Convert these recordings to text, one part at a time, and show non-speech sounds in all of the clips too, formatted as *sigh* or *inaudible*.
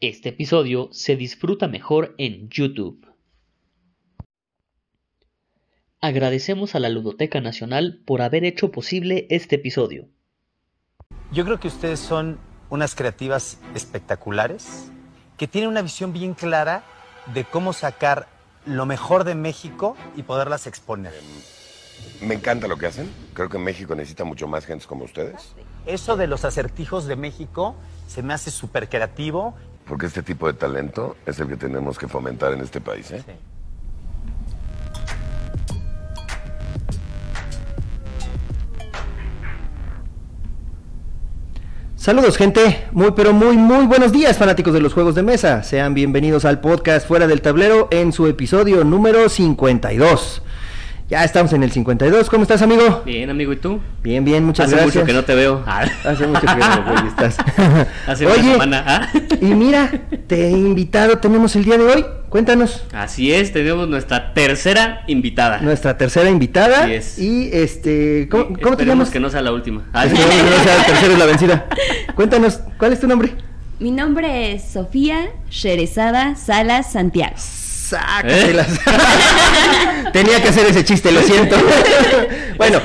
Este episodio se disfruta mejor en YouTube. Agradecemos a la Ludoteca Nacional por haber hecho posible este episodio. Yo creo que ustedes son unas creativas espectaculares que tienen una visión bien clara de cómo sacar lo mejor de México y poderlas exponer. Me encanta lo que hacen. Creo que México necesita mucho más gente como ustedes. Eso de los acertijos de México se me hace súper creativo. Porque este tipo de talento es el que tenemos que fomentar en este país. ¿eh? Sí. Saludos gente, muy pero muy muy buenos días fanáticos de los juegos de mesa. Sean bienvenidos al podcast Fuera del Tablero en su episodio número 52. Ya estamos en el 52. ¿Cómo estás, amigo? Bien, amigo, ¿y tú? Bien, bien, muchas Hace gracias. mucho que no te veo. Ah, *laughs* Hace mucho que no estás. *laughs* Hace una semana. ¿ah? *laughs* y mira, te he invitado, tenemos el día de hoy. Cuéntanos. Así es, tenemos nuestra tercera invitada. Nuestra tercera invitada. Así es. Y este, ¿cómo, Y cómo te llamas? que no sea la última. Ah, que no sea la tercera es la vencida. Cuéntanos, ¿cuál es tu nombre? Mi nombre es Sofía Sherezada Salas Santiago. Sácatelas. *laughs* Tenía que hacer ese chiste, lo siento. *laughs* bueno,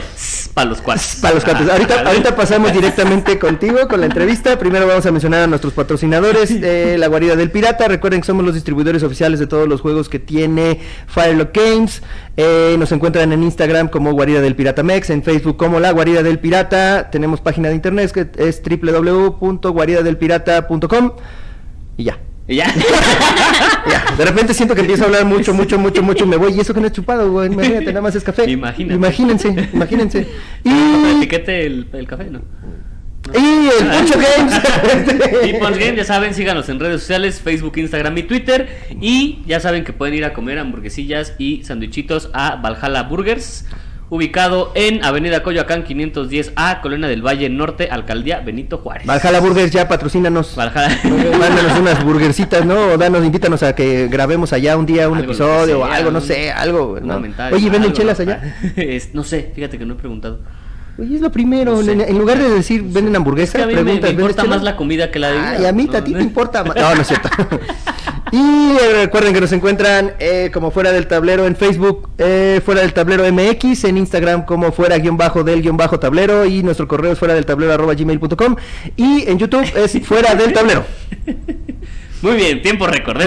Para los cuates. para los cuates. Ah, Ahorita, ah, ahorita pasamos directamente contigo con la entrevista. Primero vamos a mencionar a nuestros patrocinadores de La Guarida del Pirata. Recuerden que somos los distribuidores oficiales de todos los juegos que tiene Firelock Games. Eh, nos encuentran en Instagram como Guarida del Pirata Mex, en Facebook como La Guarida del Pirata. Tenemos página de internet que es www.guaridadelpirata.com. Y ya. Y ya. *laughs* De repente siento que empiezo a hablar mucho, mucho, mucho, mucho, me voy y eso que no he chupado, güey, imagínate, nada más es café. Imagínate. Imagínense, imagínense. *laughs* ¿El Y, etiquete el, el café, no? y el Poncho Games. *laughs* Y Punch Game, ya saben, síganos en redes sociales, Facebook, Instagram y Twitter. Y ya saben que pueden ir a comer hamburguesillas y sandwichitos a Valhalla Burgers, ubicado en Avenida Coyoacán 510A, Colonia del Valle Norte, Alcaldía Benito Juárez. Valhalla Burgers, ya patrocínanos. Valhalla. Mándanos unas burgercitas, ¿no? O danos, invítanos a que grabemos allá un día un Algo, episodio que o sea, algo, no sé, algo, ¿no? Oye, ¿venden chelas allá? *laughs* Es- no sé, fíjate que no he preguntado. Oye, es lo primero, No sé. en, en lugar de decir venden Es hamburguesas, que a mí me, preguntas, me ¿vendes importa más la comida que la bebida. Ay, a mí, ¿no? a ti te importa *laughs* más. No, no es cierto. *laughs* y eh, recuerden que nos encuentran eh, como fuera del tablero en Facebook, eh, fuera del tablero MX, en Instagram como fuera guion bajo del guion bajo tablero y nuestro correo es fuera del tablero arroba gmail.com y en YouTube es fuera del tablero. *laughs* Muy bien, tiempo récord.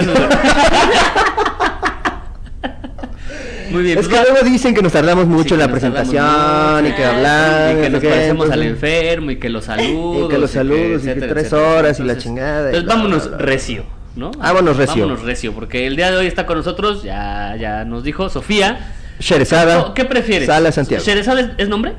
Es lo- Muy bien, Es pues que luego dicen que nos tardamos mucho Sí, en la presentación y que hablar. y que nos no sé qué, parecemos al entonces- enfermo y que los saludos *laughs* Y que los saludos, y que etcétera, tres etcétera. horas y la Entonces- chingada, Entonces bla, vámonos bla, bla. recio, ¿no? Vámonos recio. Vámonos recio, porque el día de hoy está con nosotros, ya, ya nos dijo Sofía. Sherezada. ¿Qué prefieres? Sala Santiago. ¿Sherezada es, es nombre?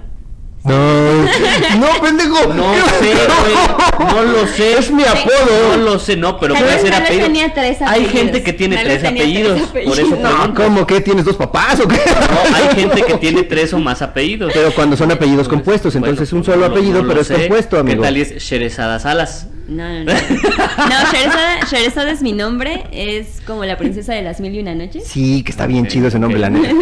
No, *laughs* no, pendejo. No *laughs* sé, güey, no lo sé. Es mi No apodo. lo sé, no, pero puede ser apellido. tenía tres Hay gente que tiene tres apellidos, por eso. No. ¿cómo que tienes dos papás o qué? No, hay *laughs* gente que tiene tres o más apellidos. Pero cuando son apellidos compuestos, Bueno, entonces un pues, solo no lo- apellido, no lo pero es sé. compuesto, amigo. ¿Qué tal es Sherezada Salas? No, no, no. No, Sherezada, Sherezada es mi nombre. Es como la princesa de las mil y una noches. Sí, que está bien chido ese nombre, la neta.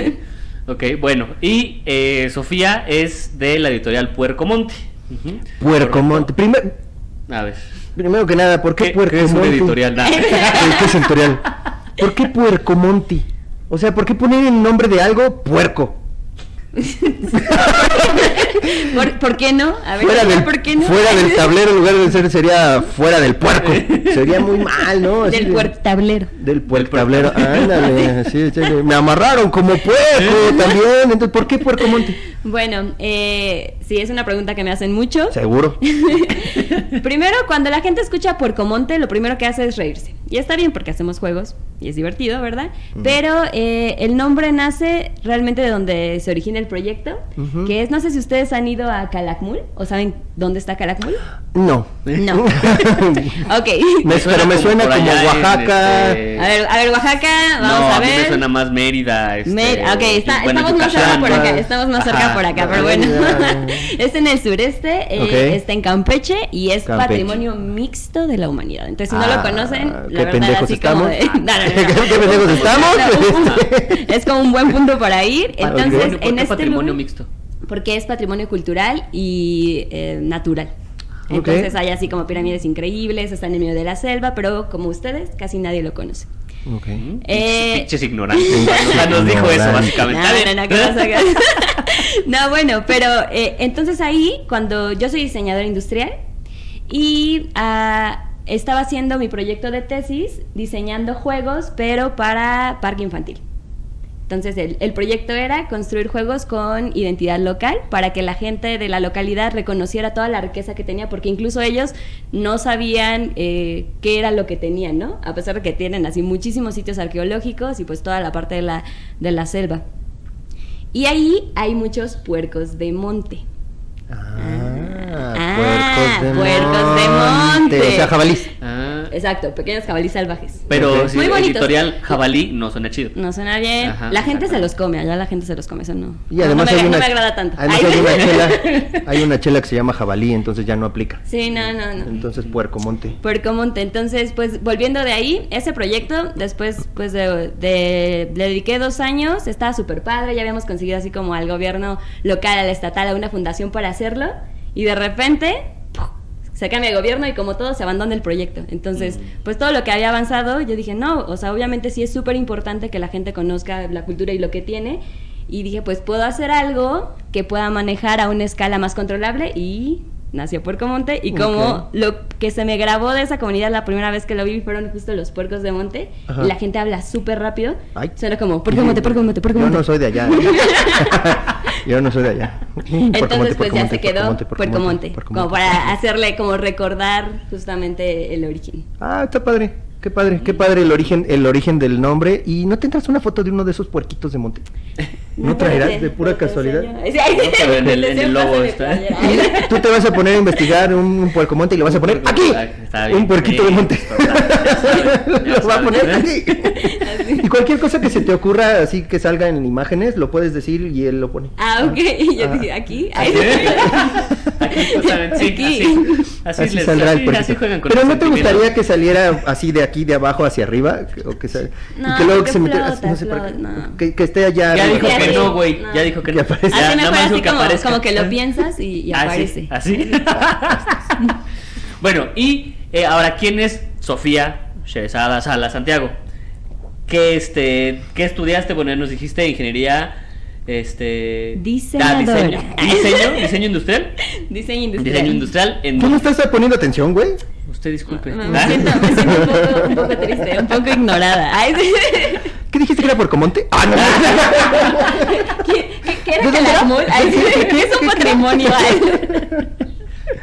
Ok, bueno, y eh, Sofía es de la editorial Puerco Monte. Ujú. Puerco Monte. Primer- A ver. primero que nada, ¿por qué, ¿Qué, Puerco qué es Monte? editorial? Nah. ¿Qué *laughs* qué es editorial? ¿Por qué Puerco Monte? O sea, ¿por qué poner el nombre de algo puerco? *laughs* ¿Por, por qué no? A ver, Fuera del, ¿por qué no? fuera del *laughs* tablero, en lugar de ser, sería fuera del puerco. Sería muy mal, ¿no? Así Del de- puerto tablero. Del puerco tablero. Ándale, *laughs* sí, sí, me amarraron como puerco también. Entonces, ¿por qué Puerco Monte? Bueno, eh, sí, es una pregunta que me hacen mucho. Seguro. Primero, cuando la gente escucha Puercomonte, lo primero que hace es reírse. Y está bien porque hacemos juegos y es divertido, ¿verdad? Pero eh, el nombre nace realmente de donde se origina el proyecto, Ujú. que es, no sé si ustedes han ido a Calakmul o saben dónde está Calakmul. No. No. *laughs* ok. Me- pero me suena como Oaxaca. este- A ver, a ver, Oaxaca, vamos no, a a mí ver. me suena más Mérida. Este, Mer- ok, está- bueno, estamos más cerca por acá, estamos más cerca Ajá. por acá, pero Ah, bueno. *laughs* es en el sureste, eh, está en Campeche y es Campeche. patrimonio mixto de la humanidad. Entonces, si no Ah, lo conocen, qué la verdad, pendejos así como estamos. de... *laughs* No, no, no, no. ¿Qué pendejos estamos? No, es como un buen punto para ir. Entonces, Patrimonio, ¿por en qué este patrimonio lugar- mixto? Porque es patrimonio cultural y eh, natural. Entonces hay así como pirámides increíbles, están en medio de la selva, pero como ustedes, casi nadie lo conoce. Ok. Eh, Pinches ignorantes. Nos dijo eso, básicamente. No, Está no, no. *laughs* *laughs* No, bueno, pero eh, entonces ahí, cuando yo soy diseñadora industrial y ah, estaba haciendo mi proyecto de tesis diseñando juegos, pero para parque infantil. Entonces el, el proyecto era construir juegos con identidad local para que la gente de la localidad reconociera toda la riqueza que tenía, porque incluso ellos no sabían eh, qué era lo que tenían, ¿no? A pesar de que tienen así muchísimos sitios arqueológicos y pues toda la parte de la, de la selva. Y ahí hay muchos puercos de monte. Ah, Ah, puercos de puercos de monte. monte. O sea, jabalís. Ah, Exacto, pequeños jabalíes salvajes. pero sí, Muy bonitos. editorial jabalí no suena chido. No suena bien. Ajá, la gente se los come, allá la gente se los come, eso no. Y no, además no me, hay una, no me agrada tanto. Además Ay. hay una chela, *laughs* hay una chela que se llama jabalí, entonces ya no aplica. Sí, no, no, no. Entonces puerco monte. Puerco Monte. Entonces, pues volviendo de ahí, ese proyecto, después pues de, de- le dediqué dos años, estaba súper padre, ya habíamos conseguido así como al gobierno local, al estatal, a una fundación para hacerlo, y de repente. Se cambia el gobierno y como todo se abandona el proyecto. Entonces, pues todo lo que había avanzado, yo dije, no, o sea, obviamente sí es súper importante que la gente conozca la cultura y lo que tiene. Y dije, pues puedo hacer algo que pueda manejar a una escala más controlable y nació Puerco Monte. Y como lo que se me grabó de esa comunidad la primera vez que lo vi fueron justo los puercos de monte. Ajá. Y la gente habla súper rápido. Ay. Suena como Puerco Monte, Puerco Monte, Puerco de Yo Monte. no soy de allá. *laughs* *laughs* Yo no soy de allá. Entonces monte, pues ya monte, se quedó puerco monte, Monte, como monte. para hacerle como recordar justamente el origen. Ah, está padre. Qué padre, qué padre el origen, el origen del nombre. ¿Y no tendrás una foto de uno de esos puerquitos de monte? ¿No traerás de pura casualidad? en el- de está. tú te vas a poner a investigar un, un puerco monte y le vas a poner aquí. Está bien, Un puerquito sí, de monte. lo va a poner aquí. Y cualquier cosa que se te ocurra así que salga en imágenes, lo puedes decir y él lo pone. Ah, ok. Y yo Ah. dije, ¿aquí? *laughs* ¿Aquí? Aquí, justamente, *laughs* sí, Aquí. así, así, Así les- saldrá el puerquito. así juegan con Pero no te gustaría que saliera así de aquí, de abajo hacia arriba, o que sal- No, y que luego que se metiera, no sé para no. que, que esté allá. Ya arriba. dijo Ya que no, güey. No. Ya dijo que no. aparezca. Ya, Así más así como, aparezca. como que lo piensas y, y aparece. Así. así. *laughs* bueno, y eh, ahora, ¿quién es Sofía Sheresada Sala Santiago? ¿Qué, este, ¿Qué estudiaste? Bueno, nos dijiste ingeniería. Este. Diseñadora. diseño. ¿Diseño? ¿Diseño industrial? *laughs* Diseño industrial. Diseño industrial. En... ¿Tú no estás poniendo atención, güey? Usted disculpe. Me, me siento, me siento un, poco, un poco triste, un poco ignorada. Ay, sí. *laughs* ¿Qué dijiste que era por Comonte? Ah, no. *laughs* ¿Qué, qué, qué era ¿De dónde Calakmul? era? Ay, sí, ¿Qué, es un qué, patrimonio.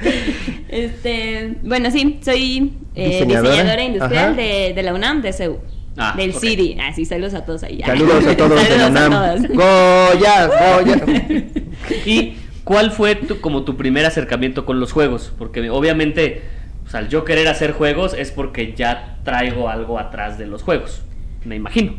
*laughs* Este, bueno, sí, soy eh, Diseñadora. diseñadora, industrial de, de la UNAM, de CEU. Ah, del. CIDI. Así, saludos a todos ahí. *laughs* Saludos a todos de la a UNAM. todos. Goya, Goya. *laughs* ¿Y cuál fue tu, como tu primer acercamiento con los juegos? Porque obviamente, o sea, al yo querer hacer juegos es porque ya traigo algo atrás de los juegos. Me imagino.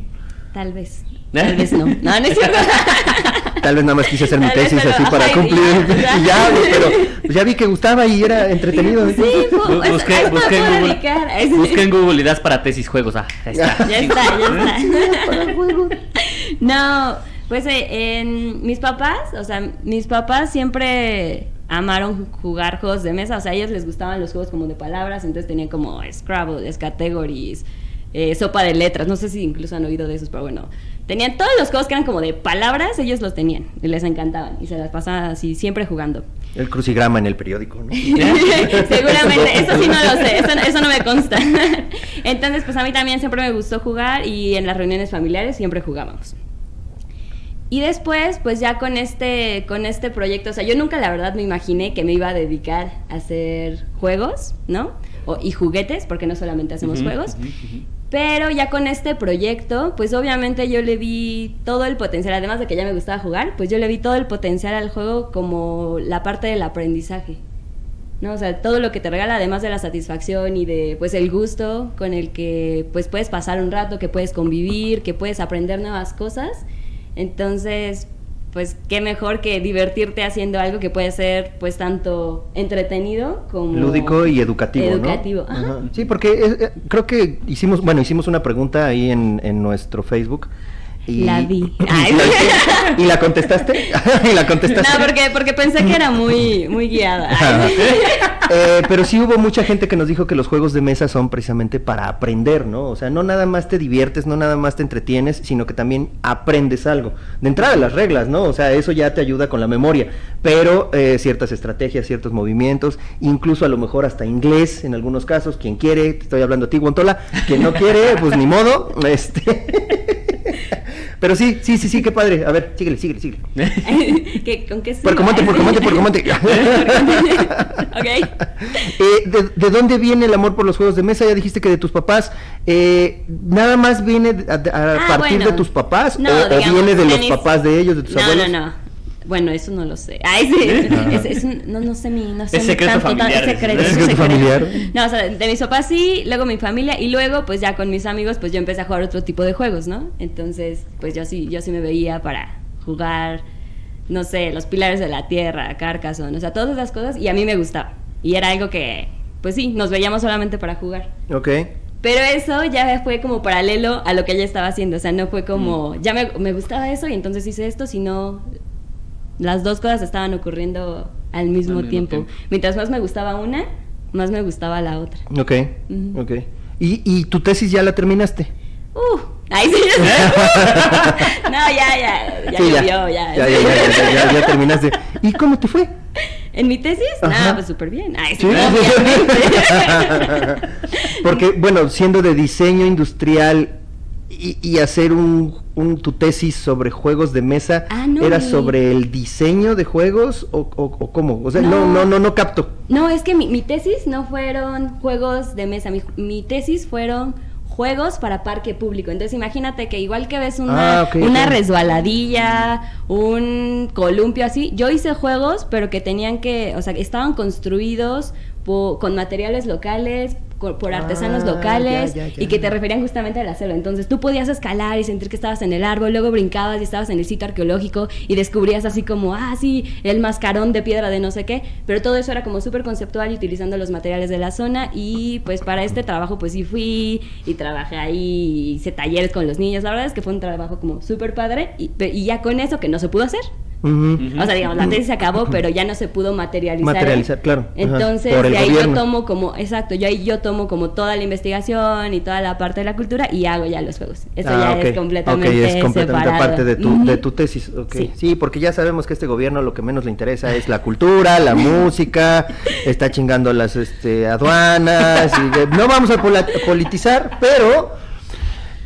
Tal vez. Tal vez no. No, no es cierto. *laughs* Tal vez nada más quise hacer mi tesis así para ay, cumplir. ya. Y ya, güey, pero pues ya vi que gustaba y era entretenido. Sí, eso- busqué, en Google. Busqué en Google ideas para tesis juegos. Ah, ahí está. *laughs* Ya está, ya está. *laughs* No, pues eh, en mis papás, o sea, mis papás siempre amaron jugar juegos de mesa, o sea, a ellos les gustaban los juegos como de palabras, entonces tenían como Scrabble, Categories, eh, sopa de letras, no sé si incluso han oído de esos, pero bueno, tenían todos los juegos que eran como de palabras, ellos los tenían y les encantaban y se las pasaban así siempre jugando. El crucigrama en el periódico, ¿no? *laughs* Seguramente, eso sí no lo sé, eso, eso no me consta. *laughs* Entonces, pues a mí también siempre me gustó jugar y en las reuniones familiares siempre jugábamos. Y después, pues ya con este, con este proyecto, o sea, yo nunca la verdad me imaginé que me iba a dedicar a hacer juegos, ¿no? O- y juguetes, porque no solamente hacemos Ujú, juegos. ujú, ujú. Pero ya con este proyecto, pues obviamente yo le vi todo el potencial, además de que ya me gustaba jugar, pues yo le vi todo el potencial al juego como la parte del aprendizaje. ¿no? O sea, todo lo que te regala, además de la satisfacción y de pues el gusto con el que pues puedes pasar un rato, que puedes convivir, que puedes aprender nuevas cosas. Entonces, pues qué mejor que divertirte haciendo algo que puede ser pues tanto entretenido como Lúdico y educativo, ¿no? Educativo. Ajá. Sí, porque es- eh, creo que hicimos, bueno, hicimos una pregunta ahí en, en nuestro Facebook Y, La vi. *laughs* ¿Y, Ay. la, ¿y la contestaste? *laughs* ¿Y la contestaste? No, porque, porque pensé que era muy, muy guiada. *laughs* Eh, pero sí hubo mucha gente que nos dijo que los juegos de mesa son precisamente para aprender, ¿no? O sea, no nada más te diviertes, no nada más te entretienes, sino que también aprendes algo. De entrada las reglas, ¿no? O sea, eso ya te ayuda con la memoria, pero eh, ciertas estrategias, ciertos movimientos, incluso a lo mejor hasta inglés en algunos casos, quien quiere, te estoy hablando a ti, Guantola, quien no quiere, pues ni modo, este... *laughs* Pero sí, sí, sí, sí, qué padre. A ver, síguele, síguele, síguele. *laughs* ¿Qué- ¿Con qué? Por comante, por comante, por comante. *laughs* Ok. Eh, ¿de, de dónde viene el amor por los juegos de mesa? Ya dijiste que de tus papás. Eh, ¿Nada más viene a, a Ah, partir bueno. de tus papás? No, o, viene de los papás de ellos, de tus no, abuelos? No, no, Bueno, eso no lo sé. Ay, sí. Es, es un- no, no sé mi. No sé Es secreto tanto, tan- familiar, es es secreto, secreto secreto. familiar. No, o sea, de mis papás sí, luego mi familia y luego, pues ya con mis amigos, pues yo empecé a jugar otro tipo de juegos, ¿no? Entonces, pues yo sí, yo sí me veía para jugar, no sé, los pilares de la tierra, Carcassonne, o sea, todas esas cosas y a mí me gustaba. Y era algo que, pues sí, nos veíamos solamente para jugar. Ok. Pero eso ya fue como paralelo a lo que ella estaba haciendo. O sea, no fue como, Mm. ya me, me gustaba eso y entonces hice esto, sino las dos cosas estaban ocurriendo al mismo, mismo tiempo. tiempo. Mientras más me gustaba una, más me gustaba la otra. Ok. Ujú. Ok. ¿Y, ¿Y tu tesis ya la terminaste? Uh, ahí sí. *laughs* no, ya, ya, ya Sí, llovió, ya. Ya, ya, ya, ya, ya, ya terminaste. ¿Y cómo te fue? ¿En mi tesis? Ajá. Nada, pues súper bien. Ay, sí. *laughs* Porque, bueno, siendo de diseño industrial y, y hacer un, un- tu tesis sobre juegos de mesa, Ah, no, ¿era mi- sobre el diseño de juegos o, o- o cómo? O sea, no, No. no, no, no capto. No, es que mi, mi tesis no fueron juegos de mesa, mi, mi tesis fueron juegos para parque público. Entonces imagínate que igual que ves una, Ah, una resbaladilla, un columpio así, yo hice juegos, pero que tenían que, o sea, que estaban construidos con materiales locales, por artesanos Ah, locales ya, ya, y que te referían justamente al acero. Entonces tú podías escalar y sentir que estabas en el árbol, luego brincabas y estabas en el sitio arqueológico y descubrías así como, ah, sí, el mascarón de piedra de no sé qué, pero todo eso era como súper conceptual y utilizando los materiales de la zona y pues para este trabajo pues sí fui y trabajé ahí, hice talleres con los niños, la verdad es que fue un trabajo como súper padre y, y ya con eso que no se pudo hacer. O sea, digamos, la tesis se acabó, pero ya no se pudo materializar. Materializar, claro. Entonces, de ahí gobierno. yo tomo como, exacto, yo ahí yo tomo como toda la investigación y toda la parte de la cultura y hago ya los juegos. Eso Ah, ya es completamente Ok, es completamente separado. parte de tu, de tu tesis. Sí. Sí. porque ya sabemos que este gobierno lo que menos le interesa es la cultura, la música, *laughs* está chingando las este, aduanas. y de- no vamos a politizar, pero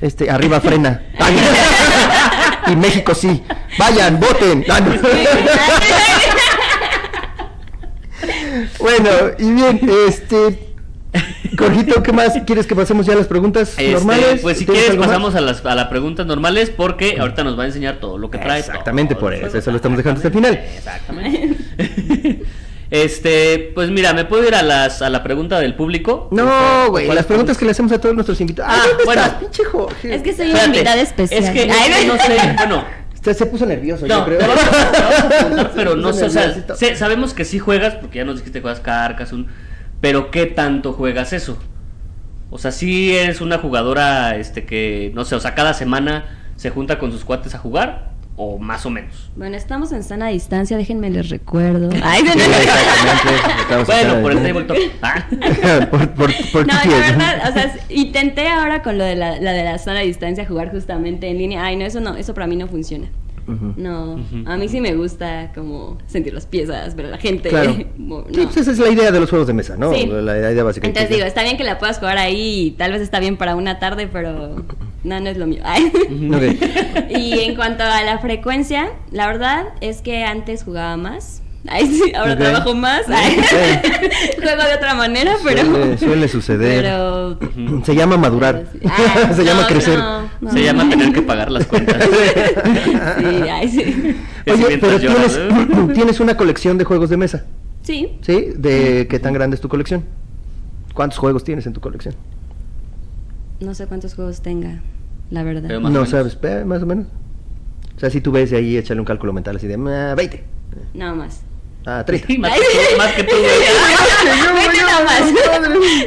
este arriba frena. *laughs* y México sí. Vayan, voten. Ah, no. bueno, y bien, este. Jorgito, ¿qué más? ¿Quieres que pasemos ya a las preguntas Este, normales? Pues si ¿Tienes quieres más? pasamos a las a las preguntas normales porque ahorita nos va a enseñar todo lo que trae. Exactamente por eso, eso lo estamos dejando hasta el final. Exactamente. *laughs* este, pues mira, ¿me puedo ir a las a la pregunta del público? No, güey, ¿Cuál las preguntas pregunta? que le hacemos a todos nuestros invitados. Ah, ¿dónde bueno. estás, pinche Jorge? Es que soy una invitada especial. Es que Ay, no, no sé, bueno, Usted se puso nervioso, No, yo creo. preguntar, *laughs* pero no Se sé, o sea, sabemos que sí juegas, porque ya nos dijiste que juegas Carcassonne, pero ¿qué tanto juegas eso? O sea, sí eres una jugadora, este, que, no sé, o sea, cada semana se junta con sus cuates a jugar, o más o menos. Bueno, estamos en sana distancia, déjenme les recuerdo. *laughs* Ay, no, Sí, no, no. exactamente. Bueno, por el tabletop. Ah. *laughs* por, por, por No, ti, la verdad, o sea, intenté ahora con lo de la, la de la sana distancia jugar justamente en línea. Ay, no, eso no, eso para mí no funciona. No, a mí sí me gusta como sentir las piezas, ver a la gente. Claro. *laughs* Sí, no. pues esa es la idea de los juegos de mesa, ¿no? Sí. La idea básica. Entonces digo, está bien que la puedas jugar ahí y tal vez está bien para una tarde, pero no, no es lo mío. *laughs* Y en cuanto a la frecuencia, la verdad es que antes jugaba más. Ay, sí, ahora trabajo más. Ay. *laughs* Juego de otra manera, pero. Suele, suele suceder. Pero. Se llama madurar. pero sí. Ay, *laughs* Se llama crecer. no, no. Se llama tener que pagar las cuentas. Sí, ay, Oye, pero tienes, ¿eh? *clears throat* tienes una colección de juegos de mesa, Sí. ¿sí? ¿De qué tan grande es tu colección? ¿Cuántos juegos tienes en tu colección? No sé cuántos juegos tenga, la verdad. Pero más o no menos. sabes, más o menos. O sea, si tú ves ahí, échale un cálculo mental así de "Ah, 20. Nada más. Ah, 30. Sí, más, que tú, más que tú, *laughs* güey. 20 nada más.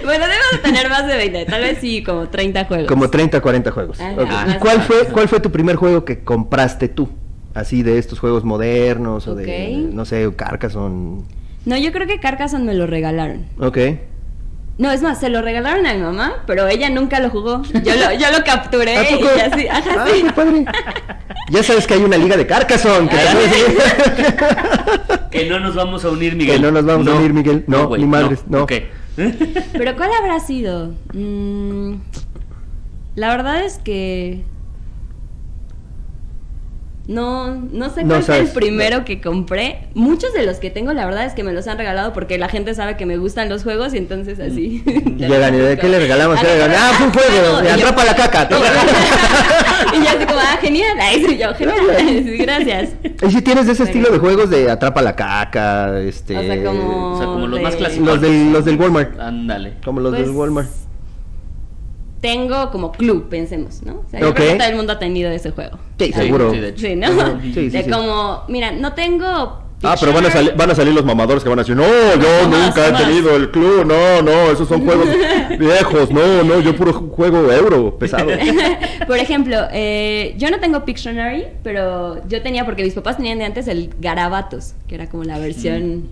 bueno, debo de tener más de 20, tal vez sí, como 30 juegos. Como 30, 40 juegos. Ajá, Ok. más ¿Y o cuál fue, cuál fue tu primer juego que compraste tú? Así de estos juegos modernos o de, Ok. no sé, Carcassonne. No, yo creo que Carcassonne me lo regalaron. Ok. No, es más, se lo regalaron a mi mamá, pero ella nunca lo jugó. Yo lo, yo lo capturé ¿A y así, ajá, Ah, sí. qué padre. Ya sabes que hay una liga de Carcassonne. Que, puedes- *laughs* Que no nos vamos a unir, Miguel. Que no nos vamos a unir, Miguel. No, güey, ni madres, no. Pero ¿cuál habrá sido? Mm, la verdad es que no, no sé No cuál fue el primero que compré. Muchos de los que tengo, la verdad es que me los han regalado porque la gente sabe que me gustan los juegos y entonces así. Y llegan y de qué le regalamos, ¿Qué le regalamos? Ah, fue un juego, Y de yo- atrapa la caca. *laughs* *laughs* y yo así como, ah, genial. *laughs* Ahí soy yo, genial. Gracias. Y si tienes ese estilo de juegos de atrapa la caca, este... O sea, como. O sea, como los de- más clásicos. Los del, los del Walmart. Ándale. Como los Pues, del Walmart. Tengo como club, pensemos, ¿no? O sea, yo creo que todo el mundo ha tenido ese juego. Sí, seguro. sí, de hecho. Sí, ¿no? Sí, sí, de sí. como, mira, no tengo. Ah, pero van a, salir, van a salir los mamadores que van a decir, no, yo nunca he tenido el club, no, no, esos son juegos *laughs* viejos, no, no, yo puro ju- juego euro, pesado. *laughs* Por ejemplo, eh, yo no tengo Pictionary, pero yo tenía, porque mis papás tenían de antes el Garabatos, que era como la versión.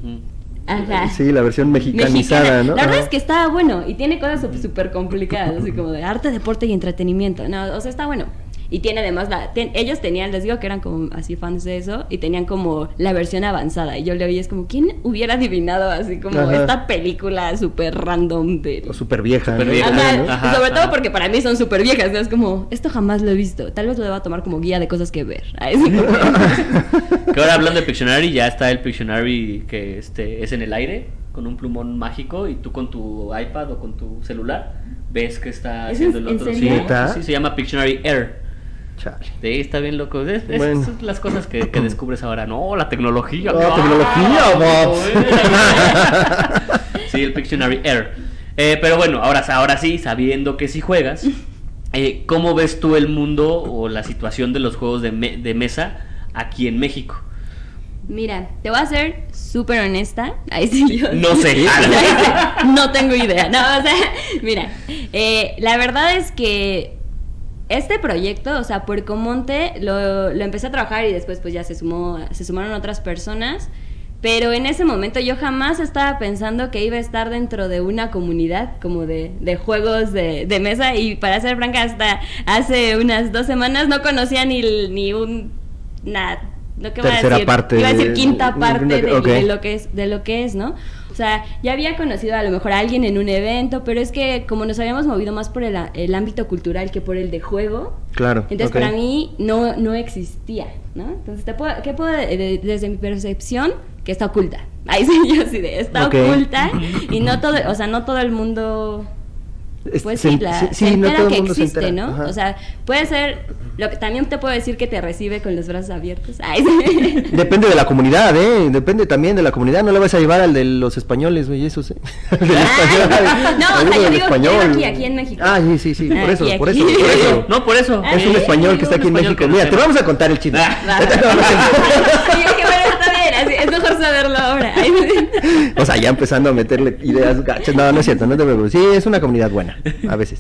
Ajá. Sí, la versión mexicanizada, mexicana. ¿no? La verdad es que estaba bueno y tiene cosas súper complicadas, así como de arte, deporte y entretenimiento. No, o sea, está bueno. Y tiene además la. ten- ellos tenían, les digo que eran como así fans de eso, y tenían como la versión avanzada. Y yo le oí, es como, ¿quién hubiera adivinado así como Ajá. esta película súper random de. O súper vieja. Súper ¿no? vieja. Ajá, ¿no? y Ajá, sobre todo porque para mí son súper viejas, ¿no? Es como, esto jamás lo he visto. Tal vez lo deba tomar como guía de cosas que ver. *laughs* *laughs* Que ahora hablando de Pictionary, ya está el Pictionary que este es en el aire, con un plumón mágico, y tú con tu iPad o con tu celular ves que está ¿Es haciendo en- el otro. Sí, sí, se llama Pictionary Air. Chale. Sí, está bien loco. Es, es- Bueno. son las cosas que, que descubres ahora. No, la tecnología. La ¡Ah! tecnología, Bobs. *laughs* sí, el Pictionary Air. Eh, pero bueno, ahora, ahora sí, sabiendo que sí juegas, eh, ¿cómo ves tú el mundo o la situación de los juegos de, me- de mesa aquí en México? Mira, te voy a ser súper honesta. Ahí sí yo. *laughs* No sé. *laughs* No tengo idea. No, o sea, mira, eh, la verdad es que este proyecto, o sea, Puercomonte, lo, lo empecé a trabajar y después pues ya se sumó, se sumaron otras personas. Pero en ese momento yo jamás estaba pensando que iba a estar dentro de una comunidad como de, de juegos de, de mesa y para ser franca hasta hace unas dos semanas no conocía ni, ni un... Nada, lo que voy a Tercera decir, parte iba a decir de- quinta parte de lo que es de lo que es, ¿no? O sea, ya había conocido a lo mejor a alguien en un evento, pero es que como nos habíamos movido más por el, a- el ámbito cultural que por el de juego, Claro. entonces para mí no, no existía, ¿no? Entonces, te puedo, ¿qué puedo, de- de- desde mi percepción, que está oculta? *laughs* Ahí sí, yo sí de, está oculta y no todo, o sea, no todo el mundo pues se- sí, la, sí, se sí, no entera el que existe, entera, ¿no? ajá. O sea, puede ser, lo que también te puedo decir que te recibe con los brazos abiertos. Ay, sí. *laughs* Depende de la comunidad, ¿eh? Depende también de la comunidad. No le vas a llevar al de los españoles, güey, eso sí. *laughs* Del español, Ah, no, o sea, yo digo- digo aquí- aquí en México. Ah, sí, sí, sí, por Ah, eso, aquí, por eso, por eso. No, por eso. Ah, Es un español que está aquí en español México. Mira, no te vamos a contar el chisme. Ah. *laughs* Así, es mejor saberlo ahora. *laughs* O sea, ya empezando a meterle ideas gachas. No, no es cierto, no te preocupes. Sí, es una comunidad buena, a veces.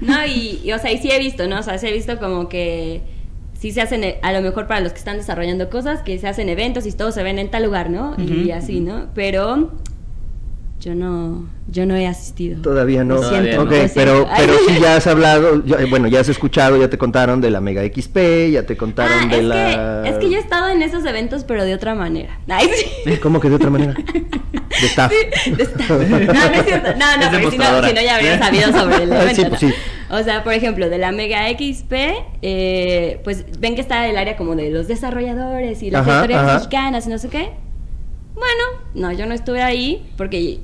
No, y, y, o sea, y sí he visto, ¿no? O sea, sí he visto como que sí se hacen, a lo mejor para los que están desarrollando cosas, que se hacen eventos y todos se ven en tal lugar, ¿no? Y así, ¿no? Pero yo no, yo no he asistido. Todavía no. Siento, no. Ok, siento. pero, pero *laughs* sí ya has hablado, ya- eh, bueno, ya has escuchado, ya te contaron de la Mega XP, ya te contaron Ah, de es, la... que, es que yo he estado en esos eventos, pero de otra manera. Ay, sí. *laughs* ¿Cómo que de otra manera? *laughs* De staff. De staff. No, no es cierto. No, no, porque si no, si no ya habría sabido sobre el Ah, evento. sí, ¿no? pues sí. O sea, por ejemplo, de la Mega XP, eh, pues ven que está el área como de los desarrolladores y las historias mexicanas y no sé qué. Bueno, no, yo no estuve ahí porque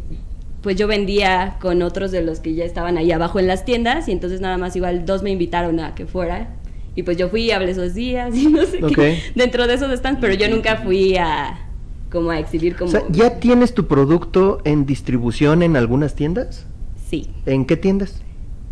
pues yo vendía con otros de los que ya estaban ahí abajo en las tiendas y entonces nada más igual dos me invitaron a que fuera. Y pues yo fui, hablé esos días y *laughs* no sé qué dentro de esos stands, pero yo nunca fui a como a exhibir como O sea, ¿ya tienes tu producto en distribución en algunas tiendas? sí. ¿En qué tiendas?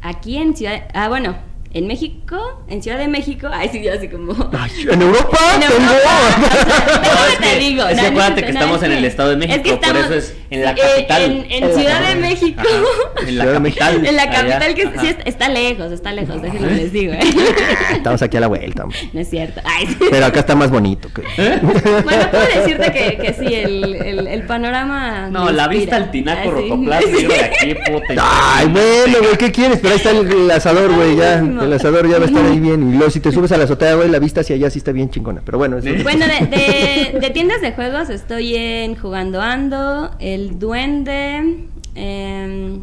Aquí en Ciudad, ah bueno, en México, en Ciudad de México, ay sí, yo así como... Ay, en Europa *laughs* En tengo. Europa, *laughs* o sea, No, es te que- digo, es que acuérdate no, que estamos es en que- el Estado de México, es que por estamos eso es en la eh, capital. En, en Ciudad de México. Ajá, en la Ciudad capital. En la allá. capital que Ajá. sí está, está lejos, está lejos, déjenme les digo, ¿eh? *laughs* Estamos aquí a la vuelta. hombre. No es cierto. Ay, sí. Pero acá está más bonito. que- Bueno, puedo decirte que, que sí, el, el, el panorama. No, la inspira. vista al tinaco Ah, sí. rotoplas de aquí, puta. Ay, bueno, güey, ¿qué quieres? Pero ahí está el, el asador, güey, ya. El asador ya va a estar ahí bien. Y luego si te subes a la azotea, güey, la vista hacia allá sí está bien chingona. Pero bueno, eso... ¿Eh? Bueno, de, de, *laughs* de tiendas de juegos estoy en Jugando Ando, El Duende. em,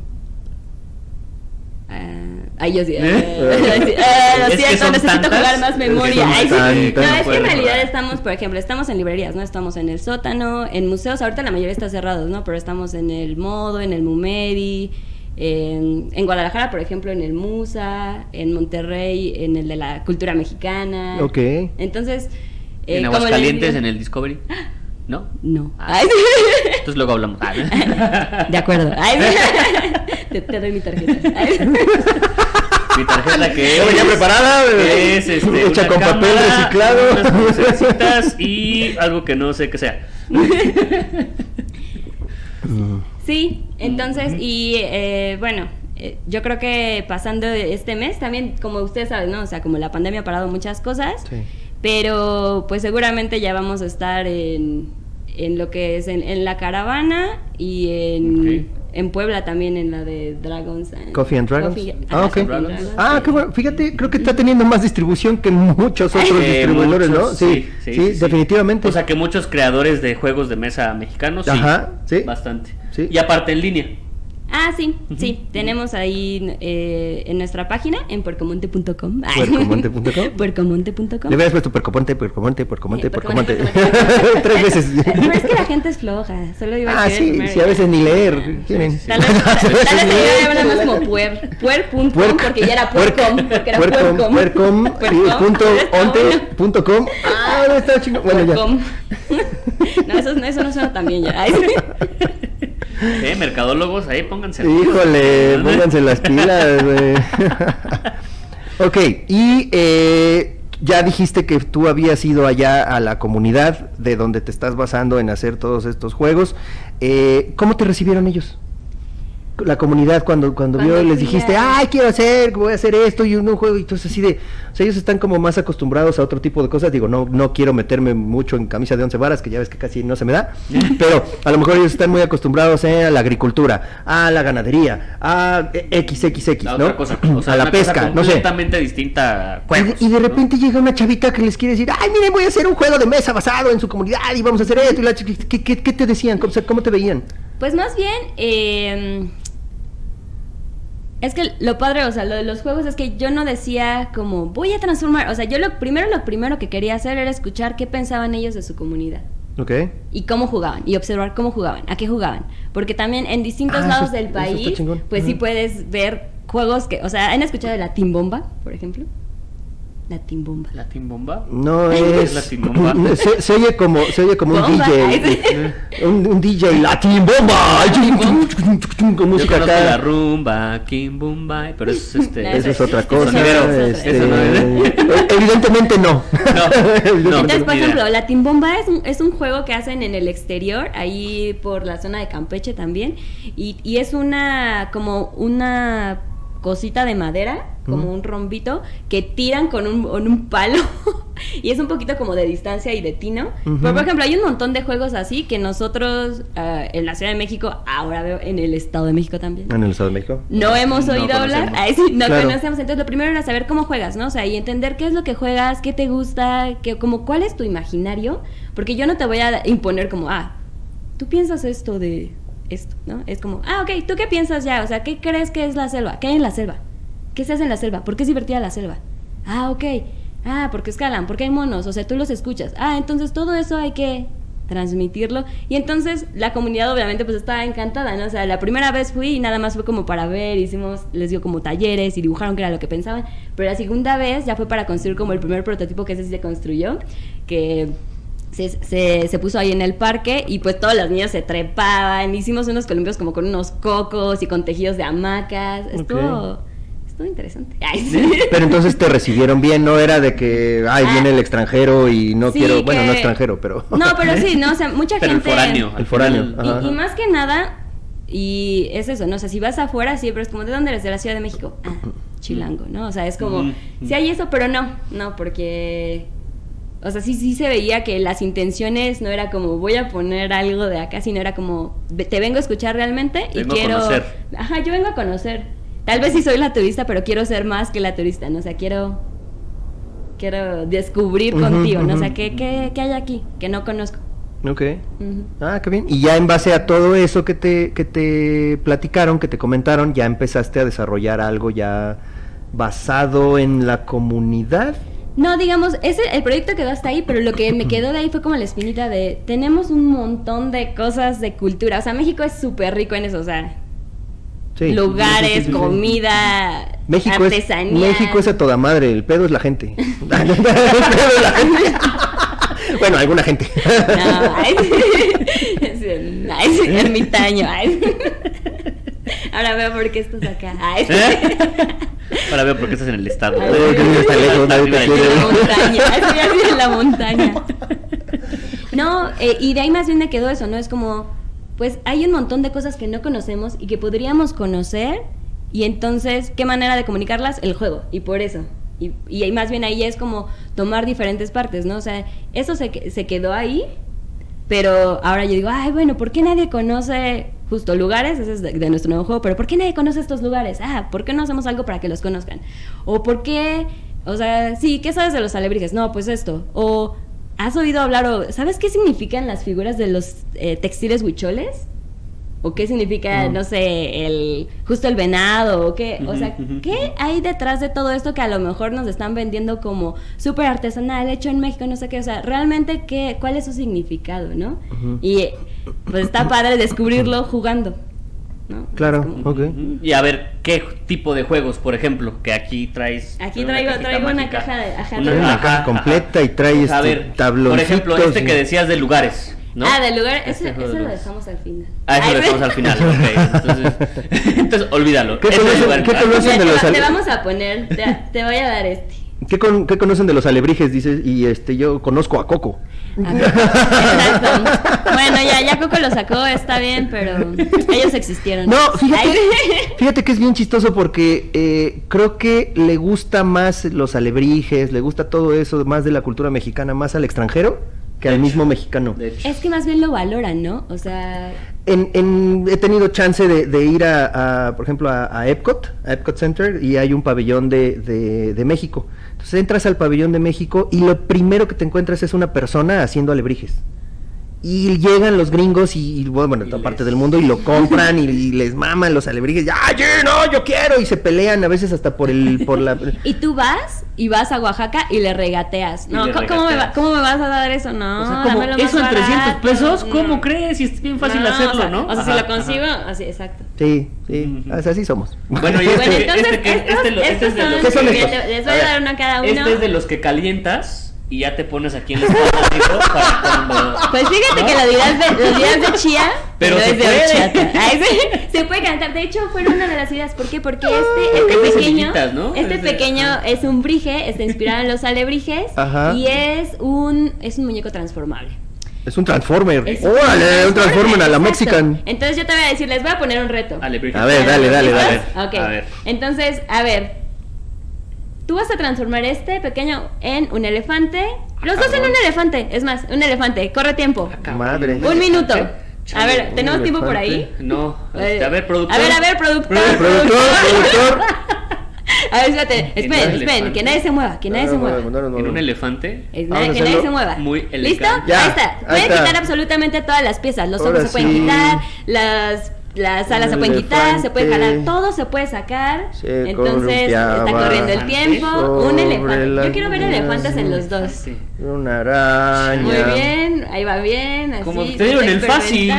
ah, ay, yo sí. ¿Eh? eh, eh, lo siento, necesito tantas, jugar más es que memoria. son Ay, sí. tantas. No, es que en realidad jugar. estamos, por ejemplo, estamos en librerías, ¿no? Estamos en el sótano, en museos. Ahorita la mayoría está cerrados, ¿no? Pero estamos en el Modo, en el Mumedi. En, en Guadalajara, por ejemplo, en el Musa, en Monterrey, en el de la cultura mexicana. Ok. Entonces, eh, En Aguascalientes, en el Discovery. ¿No? No. Ah. Ay, Entonces luego hablamos. Ah, *laughs* De acuerdo. Ay, *laughs* te, te doy mi tarjeta. Ay. Mi tarjeta que Ya es, preparada, que es este, hecha una con papel cámara, reciclado. unas y *laughs* algo que no sé qué sea. Sí, entonces, y eh, bueno, eh, yo creo que pasando este mes, también, como ustedes saben, ¿no? O sea, como la pandemia ha parado muchas cosas, Sí. pero pues seguramente ya vamos a estar en, en lo que es en, en la caravana y en, en Puebla también, en la de Dragons. and- Coffee and Dragons. Coffee- ah. Coffee and Dragons. Ah, sí. qué bueno. Fíjate, creo que está teniendo más distribución que muchos otros Eh, distribuidores, ¿no? muchos, Sí, sí, definitivamente. O sea que muchos creadores de juegos de mesa mexicanos, sí. Ajá, sí. Bastante. Sí. Y aparte en línea. Ah, sí, sí. Tenemos ahí eh, en nuestra página, en puercomonte.com. ¿Puercomonte.com? *laughs* Puercomonte.com. Le hubieras puesto puercomonte, puercomonte, puercomonte, Eh, puercomonte. puercomonte, *laughs* puercomonte. Tres veces. Pero es que la gente es floja. Solo iba a Ah, sí, primero sí, a veces ni leer. Quieren. Tal vez, *laughs* tal vez se llama más como puer. Puer.com Puerc- porque ya era puerc- puercom. Porque era puercom, puercom. punto onte, punto com. Ah, no, está chingón. Bueno, ya. Puercom. No, eso, eso no suena tan bien ya. Eh, mercadólogos, ahí pónganse. Híjole, pónganse las pilas, güey. *laughs* ok, y eh, ya dijiste que tú habías ido allá a la comunidad de donde te estás basando en hacer todos estos juegos. Eh, ¿Cómo te recibieron ellos? La comunidad cuando, cuando, Cuando vio, les fui dijiste, ay, quiero hacer, voy a hacer esto y un, un juego, y entonces así de, o sea, ellos están como más acostumbrados a otro tipo de cosas, digo, no, no quiero meterme mucho en camisa de once varas, que ya ves que casi no se me da, *laughs* pero a lo mejor ellos están muy acostumbrados eh, a la agricultura, a la ganadería, a eh, XXX, La ¿no? otra cosa, o sea, a la pesca, no sé. completamente distinta a Y de, y de ¿no? repente llega una chavita que les quiere decir, ay, miren, voy a hacer un juego de mesa basado en su comunidad y vamos a hacer esto. Y la ch- ¿qué, qué, qué te decían? ¿Cómo, o sea, ¿Cómo te veían? Pues más bien, eh, es que lo padre, o sea, lo de los juegos es que yo no decía como voy a transformar, o sea, yo lo primero lo primero que quería hacer era escuchar qué pensaban ellos de su comunidad Ok. y cómo jugaban y observar cómo jugaban, a qué jugaban, porque también en distintos Ah, lados eso- del país, pues sí Ajá. puedes ver juegos que, o sea, ¿han escuchado de la Timbomba, por ejemplo? La Timbomba. ¿La Team Bomba? No ¿Qué es. es la timbomba? *laughs* Se, se oye como, se oye como un Bomba, DJ. *laughs* Un, un DJ Latin Bomba. Con Yo música la rumba, Kim Bumba, pero eso es *laughs* este. No, Eso es otra cosa. este, otra. Eso no es. Evidentemente no. no. Entonces, por ejemplo, idea. la Timbomba es un, es un juego que hacen en el exterior, ahí por la zona de Campeche también, y, y es una, como una cosita de madera, como un rombito, que tiran con un, con un palo, *laughs* y es un poquito como de distancia y de tino. Ujú. Pero, por ejemplo, hay un montón de juegos así que nosotros ah, en la Ciudad de México, ahora veo en el Estado de México también. En el Estado de México. No hemos No oído hablar, conocemos. Ay, sí, no Claro. conocemos. Entonces, lo primero era saber cómo juegas, ¿no? O sea, y entender qué es lo que juegas, qué te gusta, qué, como cuál es tu imaginario. Porque yo no te voy a imponer como, ah, tú piensas esto de esto, ¿no? Es como, ah, ok, ¿tú qué piensas ya? O sea, ¿qué crees que es la selva? ¿Qué hay en la selva? ¿Qué se hace en la selva? ¿Por qué es divertida la selva? Ah, ok. Ah, porque escalan, porque hay monos, o sea, tú los escuchas. Ah, entonces todo eso hay que transmitirlo. Y entonces la comunidad obviamente pues estaba encantada, ¿no? O sea, la primera vez fui y nada más fue como para ver, hicimos, les dio como talleres y dibujaron que era lo que pensaban. Pero la segunda vez ya fue para construir como el primer prototipo que ese sí se construyó, que se, se, se puso ahí en el parque y pues todos los niños se trepaban. Hicimos unos columpios como con unos cocos y con tejidos de hamacas. Estuvo, estuvo interesante. *laughs* Ay, sí. *laughs* Pero entonces te recibieron bien, no era de que, ay, Ah. viene el extranjero y no Sí, quiero, bueno, que- no extranjero, pero... No, pero sí, no, o sea, mucha Pero el gente... foráneo. El al foráneo, final. ajá. Y, y más que nada, y es eso, ¿no? O sea, si vas afuera siempre es como, ¿de dónde eres? De la Ciudad de México. Ah, chilango, ¿no? O sea, es como, Ujú. sí hay eso, pero no, no, porque... O sea, sí, sí se veía que las intenciones no era como voy a poner algo de acá, sino era como "Ve- te vengo a escuchar realmente y Vengo a quiero... conocer. Ajá, yo vengo a conocer. Tal vez sí soy la turista, pero quiero ser más que la turista, ¿no? O sea, quiero... Quiero descubrir contigo, ¿no? O sea. ¿qué, qué, qué hay aquí que no conozco? Ok. Ah, qué bien. Y ya en base a todo eso que te, que te platicaron, que te comentaron, ya empezaste a desarrollar algo ya basado en la comunidad. No, digamos, ese, el proyecto quedó hasta ahí, pero lo que me quedó de ahí fue como la espinita de, tenemos un montón de cosas de cultura, o sea, México es súper rico en eso, o sea, Sí. lugares, Sí, sí, comida, México es, artesanía. México es a toda madre, el pedo es la gente. *laughs* el pedo es la gente. bueno, alguna gente. No, ay, *laughs* sí, ay, sí, ermitaño, ay. Ahora veo por qué estás acá. *laughs* Ay, sí. ¿Eh? Ahora veo por qué estás en el estado. Ay, lejos, nadie te quiere. en la montaña, en la montaña. *laughs* No, eh, y de ahí más bien me quedó eso, ¿no? Es como, pues hay un montón de cosas que no conocemos y que podríamos conocer, y entonces, ¿qué manera de comunicarlas? El juego, y por eso. Y, y ahí más bien ahí es como tomar diferentes partes, ¿no? O sea, eso se, se quedó ahí, pero ahora yo digo, ay, bueno, ¿por qué nadie conoce justo lugares? Ese es de, de nuestro nuevo juego, pero ¿por qué nadie conoce estos lugares? Ah, ¿por qué no hacemos algo para que los conozcan? O ¿por qué? O sea, sí, ¿qué sabes de los alebrijes? No, pues esto. O ¿has oído hablar o sabes qué significan las figuras de los eh, textiles huicholes? ¿O qué significa, no sé, el justo el venado? ¿O qué? O sea, ¿qué hay detrás de todo esto que a lo mejor nos están vendiendo como súper artesanal, hecho en México, no sé qué? O sea, realmente, qué, ¿cuál es su significado, no? Y pues está padre descubrirlo jugando, ¿no? Claro, como- ok. Y a ver, ¿qué tipo de juegos, por ejemplo, que aquí traes? Aquí una traigo- cajita traigo una caja de- ajá, Una una caja, caja ajá. completa y trae A este ver, tabloncitos por ejemplo, este y- que decías de lugares, ¿no? Ah, del lugar, Este ese, juego ese de lo dejamos al final. Ah, eso Ay, lo dejamos al final, ok. Entonces, *laughs* entonces olvídalo. ¿Qué Ese conocen- qué conocen de te, los ale- te vamos a poner, te, te voy a dar este. ¿Qué, con- qué conocen de los alebrijes? Dices, y este, yo conozco a Coco. Exacto. Bueno, ya, ya Coco lo sacó, está bien, pero ellos existieron. No, fíjate, que es bien chistoso porque eh, creo que le gusta más los alebrijes, le gusta todo eso, más de la cultura mexicana, más al extranjero que al mismo mexicano. Es que más bien lo valoran, ¿no? O sea, En, en- he tenido chance de, de ir a, a, por ejemplo, a, a Epcot, a Epcot Center, y hay un pabellón de, de- de México. Entras al pabellón de México y lo primero que te encuentras es una persona haciendo alebrijes. Y llegan los gringos y, y, bueno, Y toda parte del mundo y lo *laughs* compran y, y les maman los alebrijes. ¡Ya, ya, no, yo quiero! Y se pelean a veces hasta por el por la *laughs* y tú vas y vas a Oaxaca y le regateas. No, le ¿cómo, cómo me va- cómo me vas a dar eso? No, O sea, como, dámelo más ¿eso en 300 barato. pesos? ¿Cómo No. crees? Y es bien fácil No, hacerlo, o sea, ¿no? O sea, si lo consigo, ajá. así, exacto. Sí, sí, así somos. Bueno, y *laughs* este, Bueno, entonces, este que- estos, este este es de son, los ¿Qué son que- estos? les voy a, ver, dar uno a cada uno. Este es de los que calientas y ya te pones aquí en la espalda, para cuando... Pues fíjate ¿No? que lo dirás de, lo dirás de chía, Pero se puede. horchata. Ay, sí, *laughs* se puede cantar. De hecho, fue una de las ideas. ¿Por qué? Porque este, Porque este pequeño, este Es pequeño es un brige, está inspirado en los alebrijes Ajá. y es un, es un muñeco transformable. Es un Transformer. Es ¡Órale! Un Transformer a la. Mexican. Entonces yo te voy a decir, les voy a poner un reto. Alebrije. A ver, dale, dale, dale. ¿Listos? Ok. A ver. Entonces, a ver. Tú vas a transformar este pequeño en un elefante. Los dos en un elefante. Es más, un elefante. Corre tiempo. Madre. Un minuto. Chale, A ver, ¿tenemos tiempo por ahí? No, este, a ver, productor. A ver, a ver, productor. *laughs* Productor, productor. *laughs* A ver, espérate. Esperen, esperen. Que nadie se mueva. Que nadie se mueva. En un elefante. Es Vamos nada- a que nadie se mueva. muy ¿Listo? elegante. Ya, ahí está. Pueden quitar absolutamente todas las piezas. Los ojos Ahora se pueden sí. quitar, las, las alas se pueden quitar, se puede jalar, todo se puede sacar. Se Entonces está corriendo el tiempo. Un elefante. Yo quiero ver elefantes en los dos. Sí. Una araña. Muy bien, ahí va bien. Así, Como te digo, en el fácil.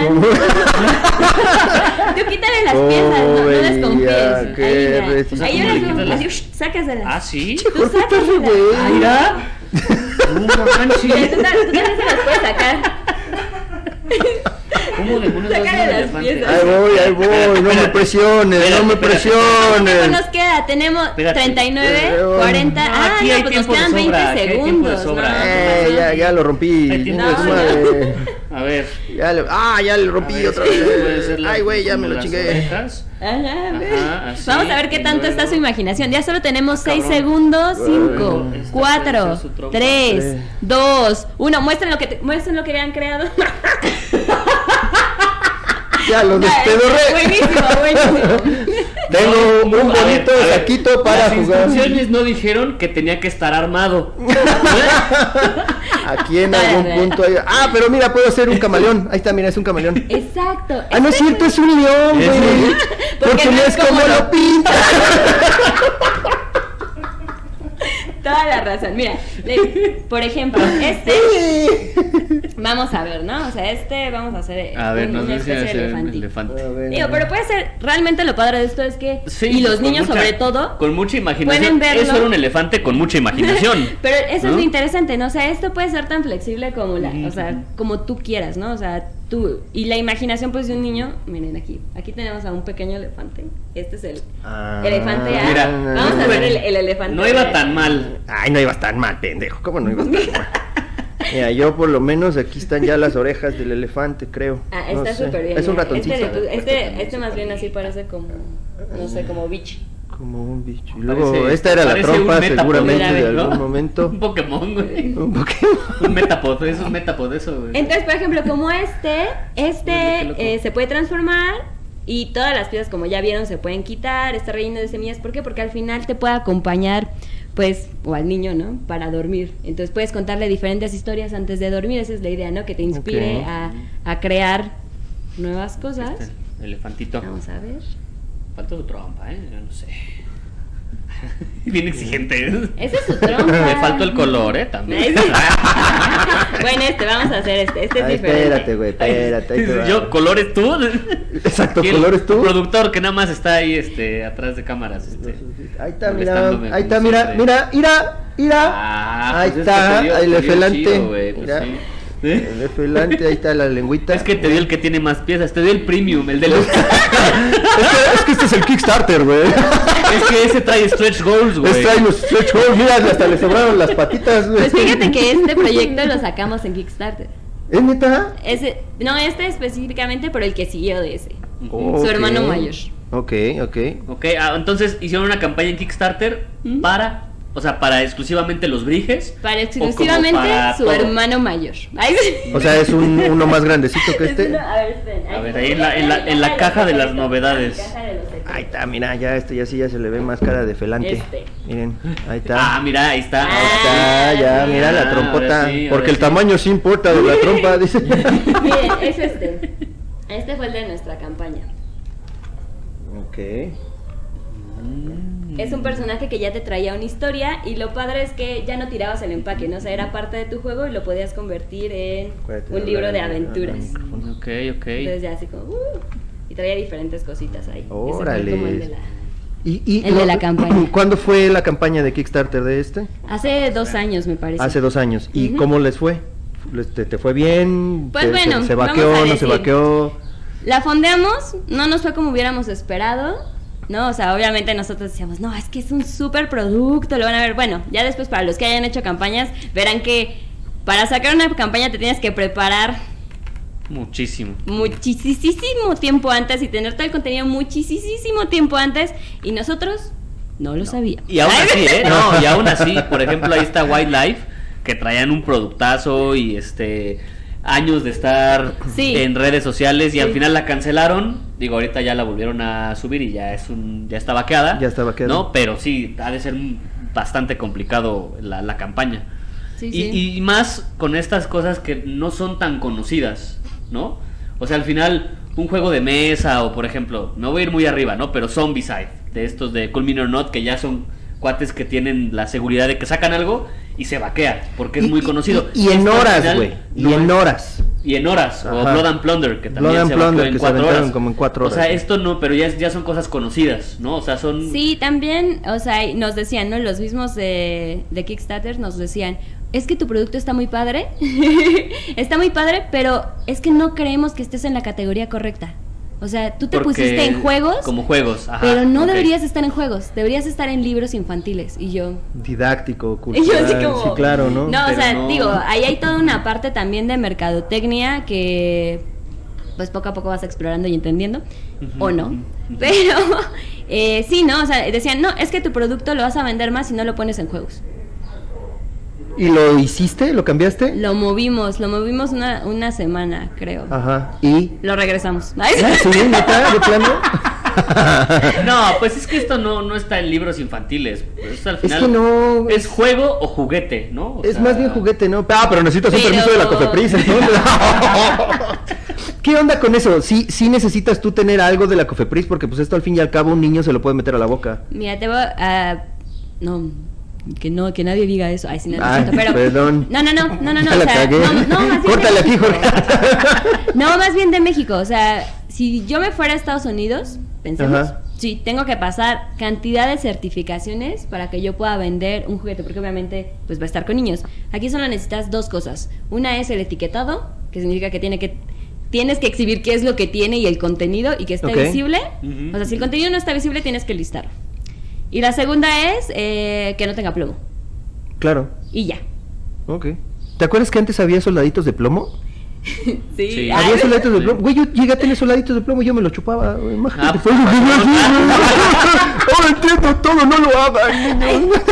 Tú quítale las *laughs* piezas, no, no veía desconfíes. que Ahí, O sea, Ahí ¿cómo ahora tú, así, sácaselas. Ah, sí. Tú sácaselas. güey. Ah, mira. *laughs* No manches. Tú, tú también se las puedes sacar. *laughs* ¿Cómo demonios vas a piezas. Ahí voy, ahí voy, no me Espérate, presiones, no me espérate, ¿Cuánto presiones. nos queda? Tenemos Espérate. 39, Eh, 40. no, ah, aquí no, hay pues nos quedan 20 sobra, aquí hay tiempo de segundos. sobra. no, Eh, ya, ya lo rompí. No. A ver. Ya le- ah, ya le rompí ver, otra vez. Ay, güey, ya me lo chingué. Ajá, a ver. Ajá, así, Vamos a ver qué tanto está luego- su imaginación. Ya solo tenemos 6 cabrón. segundos. 5, Bueno, esta 4, puede ser su trompa. 3, Sí. 2, 1. Muestren lo que, te- muestren lo que habían creado. *laughs* Ya lo despedorré. Buenísimo, buenísimo. *laughs* Tengo un bonito ver, saquito para Las jugar. instrucciones no dijeron que tenía que estar armado. *laughs* Aquí en algún punto hay... Ah, pero mira, puedo hacer un camaleón. Ahí está, mira, es un camaleón. Exacto. Ah, no es cierto, es un león, güey. Porque Porque no es como lo pinta. *laughs* Toda la razón. Mira, le- por ejemplo, este. *laughs* Vamos a ver, ¿no? O sea, este vamos a hacer. A ver, un- hacer elefantito. elefante. A ver, Digo, a ver. pero puede ser, realmente lo padre de esto es que, Sí, y los niños mucha- sobre todo, Con mucha imaginación. pueden verlo. Eso era un elefante con mucha imaginación. *laughs* pero eso ¿no? es lo interesante, ¿no? O sea, esto puede ser tan flexible como la, o sea, como tú quieras, ¿no? O sea, tú, y la imaginación pues de un niño, miren aquí, aquí tenemos a un pequeño elefante, este es el Ah, elefante A, Mira, vamos a no ver el, elefante No iba tan mal. Ay, no ibas tan mal, pendejo. ¿Cómo no ibas tan mal? Mira, yo por lo menos aquí están ya las orejas del elefante, creo. Ah, No está sé. súper bien. Es un mira. ratoncito. Este, este, este más bien así parece como, no sé, como bicho. Como un bicho. Y luego, Parece- esta era la trompa seguramente ¿verdad, de no? algún momento. *laughs* Un Pokémon, güey. Un Pokémon. Un Metapod, es un Metapod eso, güey. Entonces, por ejemplo, como este, este eh, se puede transformar y todas las piezas, como ya vieron, se pueden quitar, está relleno de semillas. ¿Por qué? Porque al final te puede acompañar, pues, o al niño, ¿no? Para dormir. Entonces puedes contarle diferentes historias antes de dormir. Esa es la idea, ¿no? Que te inspire a crear nuevas cosas. Este, elefantito. Vamos a ver. Falta su trompa, ¿eh? Yo no sé. *laughs* Bien exigente. ¿eh? Ese es su trompa. Me faltó el color, ¿eh? También. *laughs* bueno, este, vamos a hacer este. Este es Ay, diferente. espérate, güey, espérate. ahí te va. Yo, colores tú. Exacto, colores tú. productor que nada más está ahí este, atrás de cámaras. Este, Ahí está, mira, ahí está, mira, mira, mira, mira. Ah, ahí pues es está, que te dio- el te dio elefante. chido, güey, pues mira, sí. El elefante, ahí está la lengüita. Es que te dio el que tiene más piezas, te dio el premium, el de los... es, que, es que este es el Kickstarter, güey. es que ese trae stretch goals, güey. Este trae los stretch goals, mira, hasta le sobraron las patitas, güey. Pues fíjate que este proyecto lo sacamos en Kickstarter. ¿Es neta? Ese, no, este específicamente, pero el que siguió de ese. Su hermano mayor. Ok, ok. Ok, ah, entonces hicieron una campaña en Kickstarter Ujú. para, o sea, para exclusivamente los briges. Para o como exclusivamente para su todo. hermano mayor. Ay, sí. O sea, es un, uno más grandecito que *laughs* Es este. uno- a ver. A ver, ahí en la- en la- en la caja de las novedades. Ahí está, mira, ya este ya sí ya se le ve más cara de felante. Este. Miren, ahí está. Ah, mira, ahí está. Ahí está, ya, mira la Ah, trompota. sí, porque el sí. tamaño sí importa de la *laughs* trompa, dice. Miren, es este. Este fue el de nuestra campaña. ok. Es un personaje que ya te traía una historia y lo padre es que ya no tirabas el empaque, ¿no? O sea, era parte de tu juego y lo podías convertir en un libro de aventuras. Ok, ok. Entonces ya así como... uh, y traía diferentes cositas ahí. Órale. como el de la- Y, y El de la campaña. ¿Cuándo fue la campaña de Kickstarter de este? Hace dos años, me parece. Hace dos años. ¿Y cómo les fue? Les- ¿Te, te fue bien? Pues ¿Te- bueno, ¿Se, se vamos vaqueó? ¿No se vaqueó? La fondeamos, no nos fue como hubiéramos esperado, ¿no? O sea, obviamente nosotros decíamos, no, es que es un súper producto, lo van a ver. Bueno, ya después para los que hayan hecho campañas, verán que para sacar una campaña te tienes que preparar Muchísimo. muchísimo tiempo antes y tener todo el contenido muchísimo tiempo antes y nosotros no lo sabíamos. Y aún así, ¿eh? No, y aún así, por ejemplo, ahí está Wildlife, que traían un productazo y este años de estar Sí. en redes sociales y al final la cancelaron. Digo, ahorita ya la volvieron a subir y ya es un ya está vaqueada. Ya está vaqueada. No, pero sí, ha de ser bastante complicado la, la campaña. Sí, y, sí. y más con estas cosas que no son tan conocidas, ¿no? O sea, al final, un juego de mesa o, por ejemplo, me voy a ir muy arriba, ¿no? Pero Zombicide, de estos de Cool Mini or Not, que ya son cuates que tienen la seguridad de que sacan algo y se vaquea, porque es Y- muy conocido. Y, y en horas, güey. Y no en es- horas. y en horas. O Ajá. Blood and Plunder, que también Blood se Plunder, en que cuatro aventaron horas. como en cuatro O sea, horas, esto no, pero ya, ya son cosas conocidas, ¿no? O sea, son... Sí, también, o sea, y nos decían, ¿no? Los mismos de, de Kickstarter nos decían, es que tu producto está muy padre, *laughs* está muy padre, pero es que no creemos que estés en la categoría correcta. O sea, tú te porque- pusiste en juegos, Como juegos, ajá. pero no deberías estar en juegos, deberías estar en libros infantiles. Y yo, Didáctico, *laughs* y yo cultural, así como... sí, claro, ¿no? No, o sea, no. digo, ahí hay toda una parte también de mercadotecnia que pues poco a poco vas explorando y entendiendo, o no. Pero *laughs* eh, sí, ¿no? O sea, decían, no, es que tu producto lo vas a vender más si no lo pones en juegos. ¿Y lo hiciste? ¿Lo cambiaste? Lo movimos, lo movimos una, una semana, creo. Ajá. ¿Y? Lo regresamos. *laughs* Ah, ¿Sí? ¿Neta? ¿De plano? *laughs* No, pues es que esto no, no está en libros infantiles. Pues al Es final que no, es es- juego o juguete, ¿no? O Es sea, más bien juguete, ¿no? Ah, pero necesitas un Pero- permiso de la Cofepris, *laughs* entonces. ¿Qué onda con eso? Sí, sí necesitas tú tener algo de la Cofepris porque pues esto al fin y al cabo un niño se lo puede meter a la boca. Mira, te voy a... no, que no, que nadie diga eso. Ay, sí, no, lo Ay, siento, pero... perdón. No, no, no, no, no, no. *laughs* O sea, cagué. no, no, más bien de Córtale aquí, México. Jorge. No, más bien de México. O sea, si yo me fuera a Estados Unidos, pensemos, Ajá. sí, tengo que pasar cantidad de certificaciones para que yo pueda vender un juguete, porque obviamente pues va a estar con niños. Aquí solo necesitas dos cosas. Una es el etiquetado, que significa que tiene que tienes que exhibir qué es lo que tiene y el contenido y que esté visible. O sea, si el contenido no está visible, tienes que listarlo. Y la segunda es eh, que no tenga plomo. Claro. Y ya. Ok. ¿Te acuerdas que antes había soldaditos de plomo? *laughs* Sí. Había soldaditos de plomo. Güey, yo llegué a tener soldaditos de plomo y yo me los chupaba. güey, Imagínate. Ah, fue lo que yo hacía, güey. Ahora entiendo todo, no lo hagan, niños.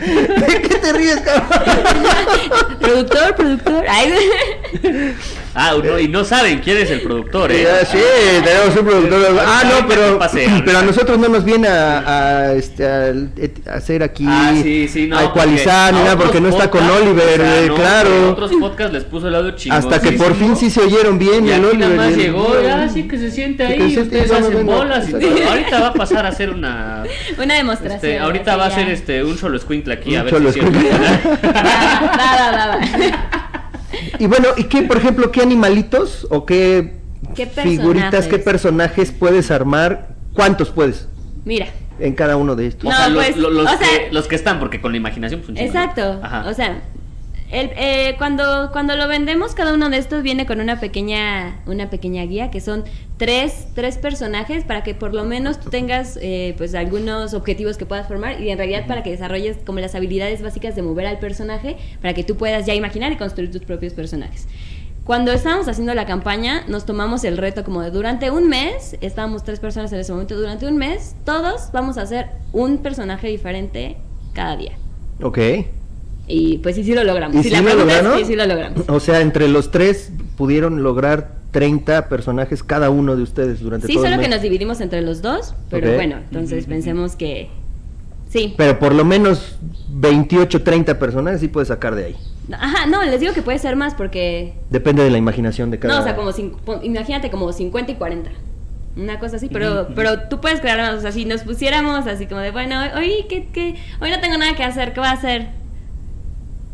¿De qué te ríes, cabrón? *laughs* productor, productor. Ay, *laughs* Ah, no, y no saben quién es el productor, ¿eh? Ya, sí, tenemos un productor. Ah, no, pero, pero a nosotros no nos viene a, a, este, a, a hacer aquí, Ah, sí, sí, no. a ecualizar, ni a nada, porque no está con Oliver, o sea, no, claro. otros podcasts les puso el audio chingón. Hasta que por fin sí se oyeron bien. Y el aquí nada Oliver más llegó, ya sí que se siente ahí, que se ustedes hacen bueno, bolas y todo. Ahorita va a pasar a hacer una... Una demostración. Este, ahorita va a ser este un solo escuincle aquí, a Un ver solo si es cierto. escuincle. *laughs* *laughs* Va, va, va, va. Y bueno, ¿y qué, por ejemplo, qué animalitos o qué, ¿Qué figuritas, qué personajes? puedes armar? ¿Cuántos puedes Mira, en cada uno de estos? O sea, los, pues, lo- los o sea- que, los que están, porque con la imaginación ¿no? exacto. Ajá. O sea, el, eh, cuando, cuando lo vendemos, cada uno de estos viene con una pequeña, una pequeña guía, que son tres, tres personajes para que por lo menos tú tengas eh, pues algunos objetivos que puedas formar y en realidad para que desarrolles como las habilidades básicas de mover al personaje para que tú puedas ya imaginar y construir tus propios personajes. Cuando estábamos haciendo la campaña, nos tomamos el reto como de durante un mes, estábamos tres personas en ese momento, durante un mes, todos vamos a hacer un personaje diferente cada día. Ok. Y pues sí, sí lo logramos. ¿Y si sí la lo es, sí, sí lo logramos. O sea, entre los tres pudieron lograr 30 personajes cada uno de ustedes durante Sí, todo el solo que mes. nos dividimos entre los dos, pero bueno, entonces pensemos que sí. Pero por lo menos 28, 30 personajes sí puedes sacar de ahí. Ajá, no, les digo que puede ser más porque Depende de la imaginación de cada no, o sea, como imagínate como 50 y 40. Una cosa así, pero pero tú puedes crear más, o sea, si nos pusiéramos así como de, bueno, hoy ¿qué, qué? hoy no tengo nada que hacer, ¿qué voy a hacer?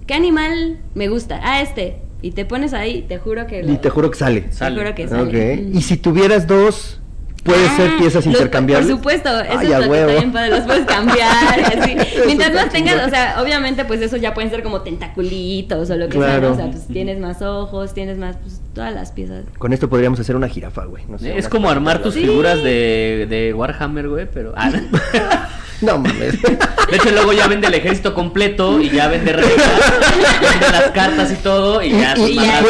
¿Qué animal me gusta? Ah, este. Y te pones ahí, te juro que Y lo- te juro que sale. te Sale. juro que sale. Ok. Y si tuvieras dos, puede Ah, ser piezas los- intercambiables. Por supuesto, eso Ay, es a lo que huevo. está bien padre, los puedes cambiar, *laughs* así. Mientras más tengas, o sea, obviamente pues eso ya pueden ser como tentaculitos o lo que sea, Claro. ¿no? O sea, pues tienes más ojos, tienes más, pues todas las piezas. Con esto podríamos hacer una jirafa, güey. No sé, Es como armar tus Sí. figuras de, de Warhammer, güey, pero... ah, *laughs* no. *laughs* No mames. *laughs* De hecho, luego ya vende el ejército completo y ya vende vende las cartas y todo, y ya y, y- y mamadas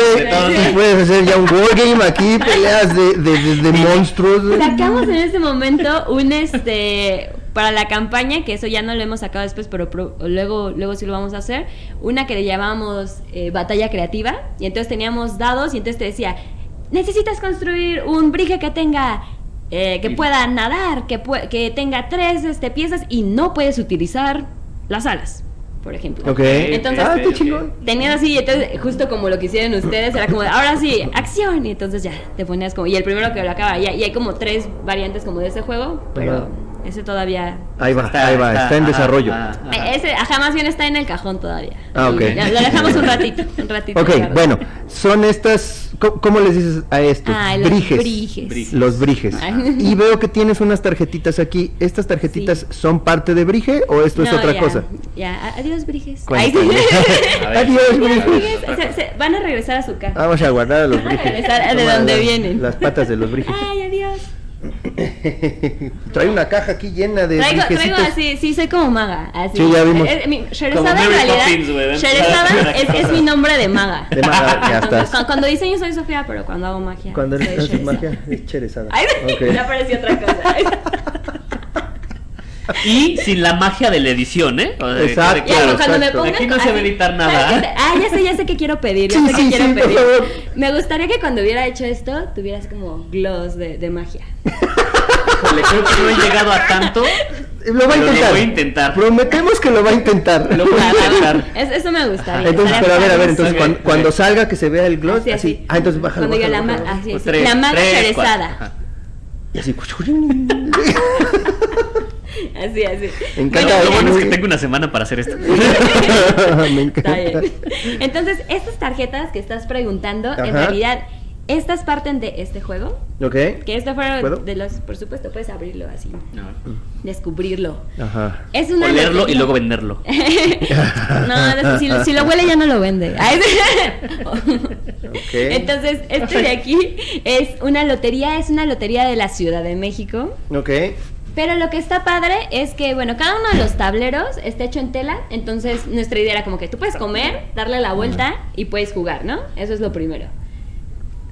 puedes, y hacer ya un wargame aquí, peleas de, de, de- de monstruos. Sacamos en este momento un este para la campaña, que eso ya no lo hemos sacado después, pero pro- luego, luego sí lo vamos a hacer, una que le llamamos eh, batalla creativa, y entonces teníamos dados, y entonces te decía, necesitas construir un brige que tenga, eh, que Y- pueda nadar, que, pue- que tenga tres este, piezas, y no puedes utilizar las alas, por ejemplo. Ok. Entonces, ah, qué chingón. Tenías así, entonces, justo como lo que hicieron ustedes, era como, de, ahora sí, acción, y entonces ya, te ponías como, y el primero que lo acaba, y, y hay como tres variantes como de ese juego, pero Ajá. Ese todavía. Ahí va, ahí va, está en ajá, desarrollo. ajá, ajá. Eh, Ese, ajá, más bien está en el cajón todavía. Ah, ok. Ya, lo dejamos un ratito, un ratito. Ok, bueno, son estas, ¿cómo, cómo les dices a estos? Ah, los briges. briges. Briges. Los briges. Ay. Y veo que tienes unas tarjetitas aquí. ¿Estas tarjetitas Sí. son parte de brige o esto es otra ya, cosa? Ya, adiós, Briges. Ay, *laughs* *laughs* A ver. Adiós, briges. Briges. Se- se- van a regresar a su casa. Vamos a guardar a los Van a briges. regresar de las- vienen. Las patas de los briges. Ay, adiós. *laughs* Trae una caja aquí llena de Traigo, traigo así, sí, soy como maga. Así. Sí, ya vimos. Eh, eh, mi- Sherezada en realidad. Poppins. Sherezada *laughs* es, es mi nombre de maga. De maga, ya Cuando- estás. Cuando, cuando diseño soy Sofía, pero cuando hago magia. Cuando haces Sherezada. magia, es cherezada. Ay, *laughs* Ok. ya apareció otra cosa. *laughs* Y sin la magia de la edición, ¿eh? O sea, que Exacto. claro. cuando me pongan Aquí no se va a editar nada. ¿sabes qué? Ah, ya sé, ya sé qué quiero pedir. Ya Sí, sé sí, qué quiero sí, por pedir. favor. Me gustaría que cuando hubiera hecho esto, tuvieras como gloss de, de magia. Híjole, creo que no he llegado a tanto. Lo va a Pero lo intentar. voy a intentar. Prometemos que lo va a intentar. Lo voy a intentar. Es- eso me gustaría. Entonces, Estaría pero a ver, a ver, entonces cuando, salga que se vea el gloss, Así, así. así. Ah, entonces bájalo. Cuando diga la bájalo, ma- bájalo. así, Pues así. tres, La maga tres. Y así. *laughs* *laughs* Así, así. Me encanta. Lo bueno es que tengo una semana para hacer esto. *laughs* Me encanta. Está bien. Entonces, estas tarjetas que estás preguntando, Ajá. en realidad, estas parten de este juego. Ok. Que este fue ¿Puedo? de los, por supuesto, puedes abrirlo así, No. descubrirlo. Ajá. Es una Olerlo y luego venderlo. *laughs* no, si, si lo huele ya no lo vende. *laughs* Ay, Ok. Entonces, este de aquí es una lotería, es una lotería de la Ciudad de México. Ok. Pero lo que está padre es que, bueno, cada uno de los tableros está hecho en tela, entonces nuestra idea era como que tú puedes comer, darle la vuelta y puedes jugar, ¿no? Eso es lo primero.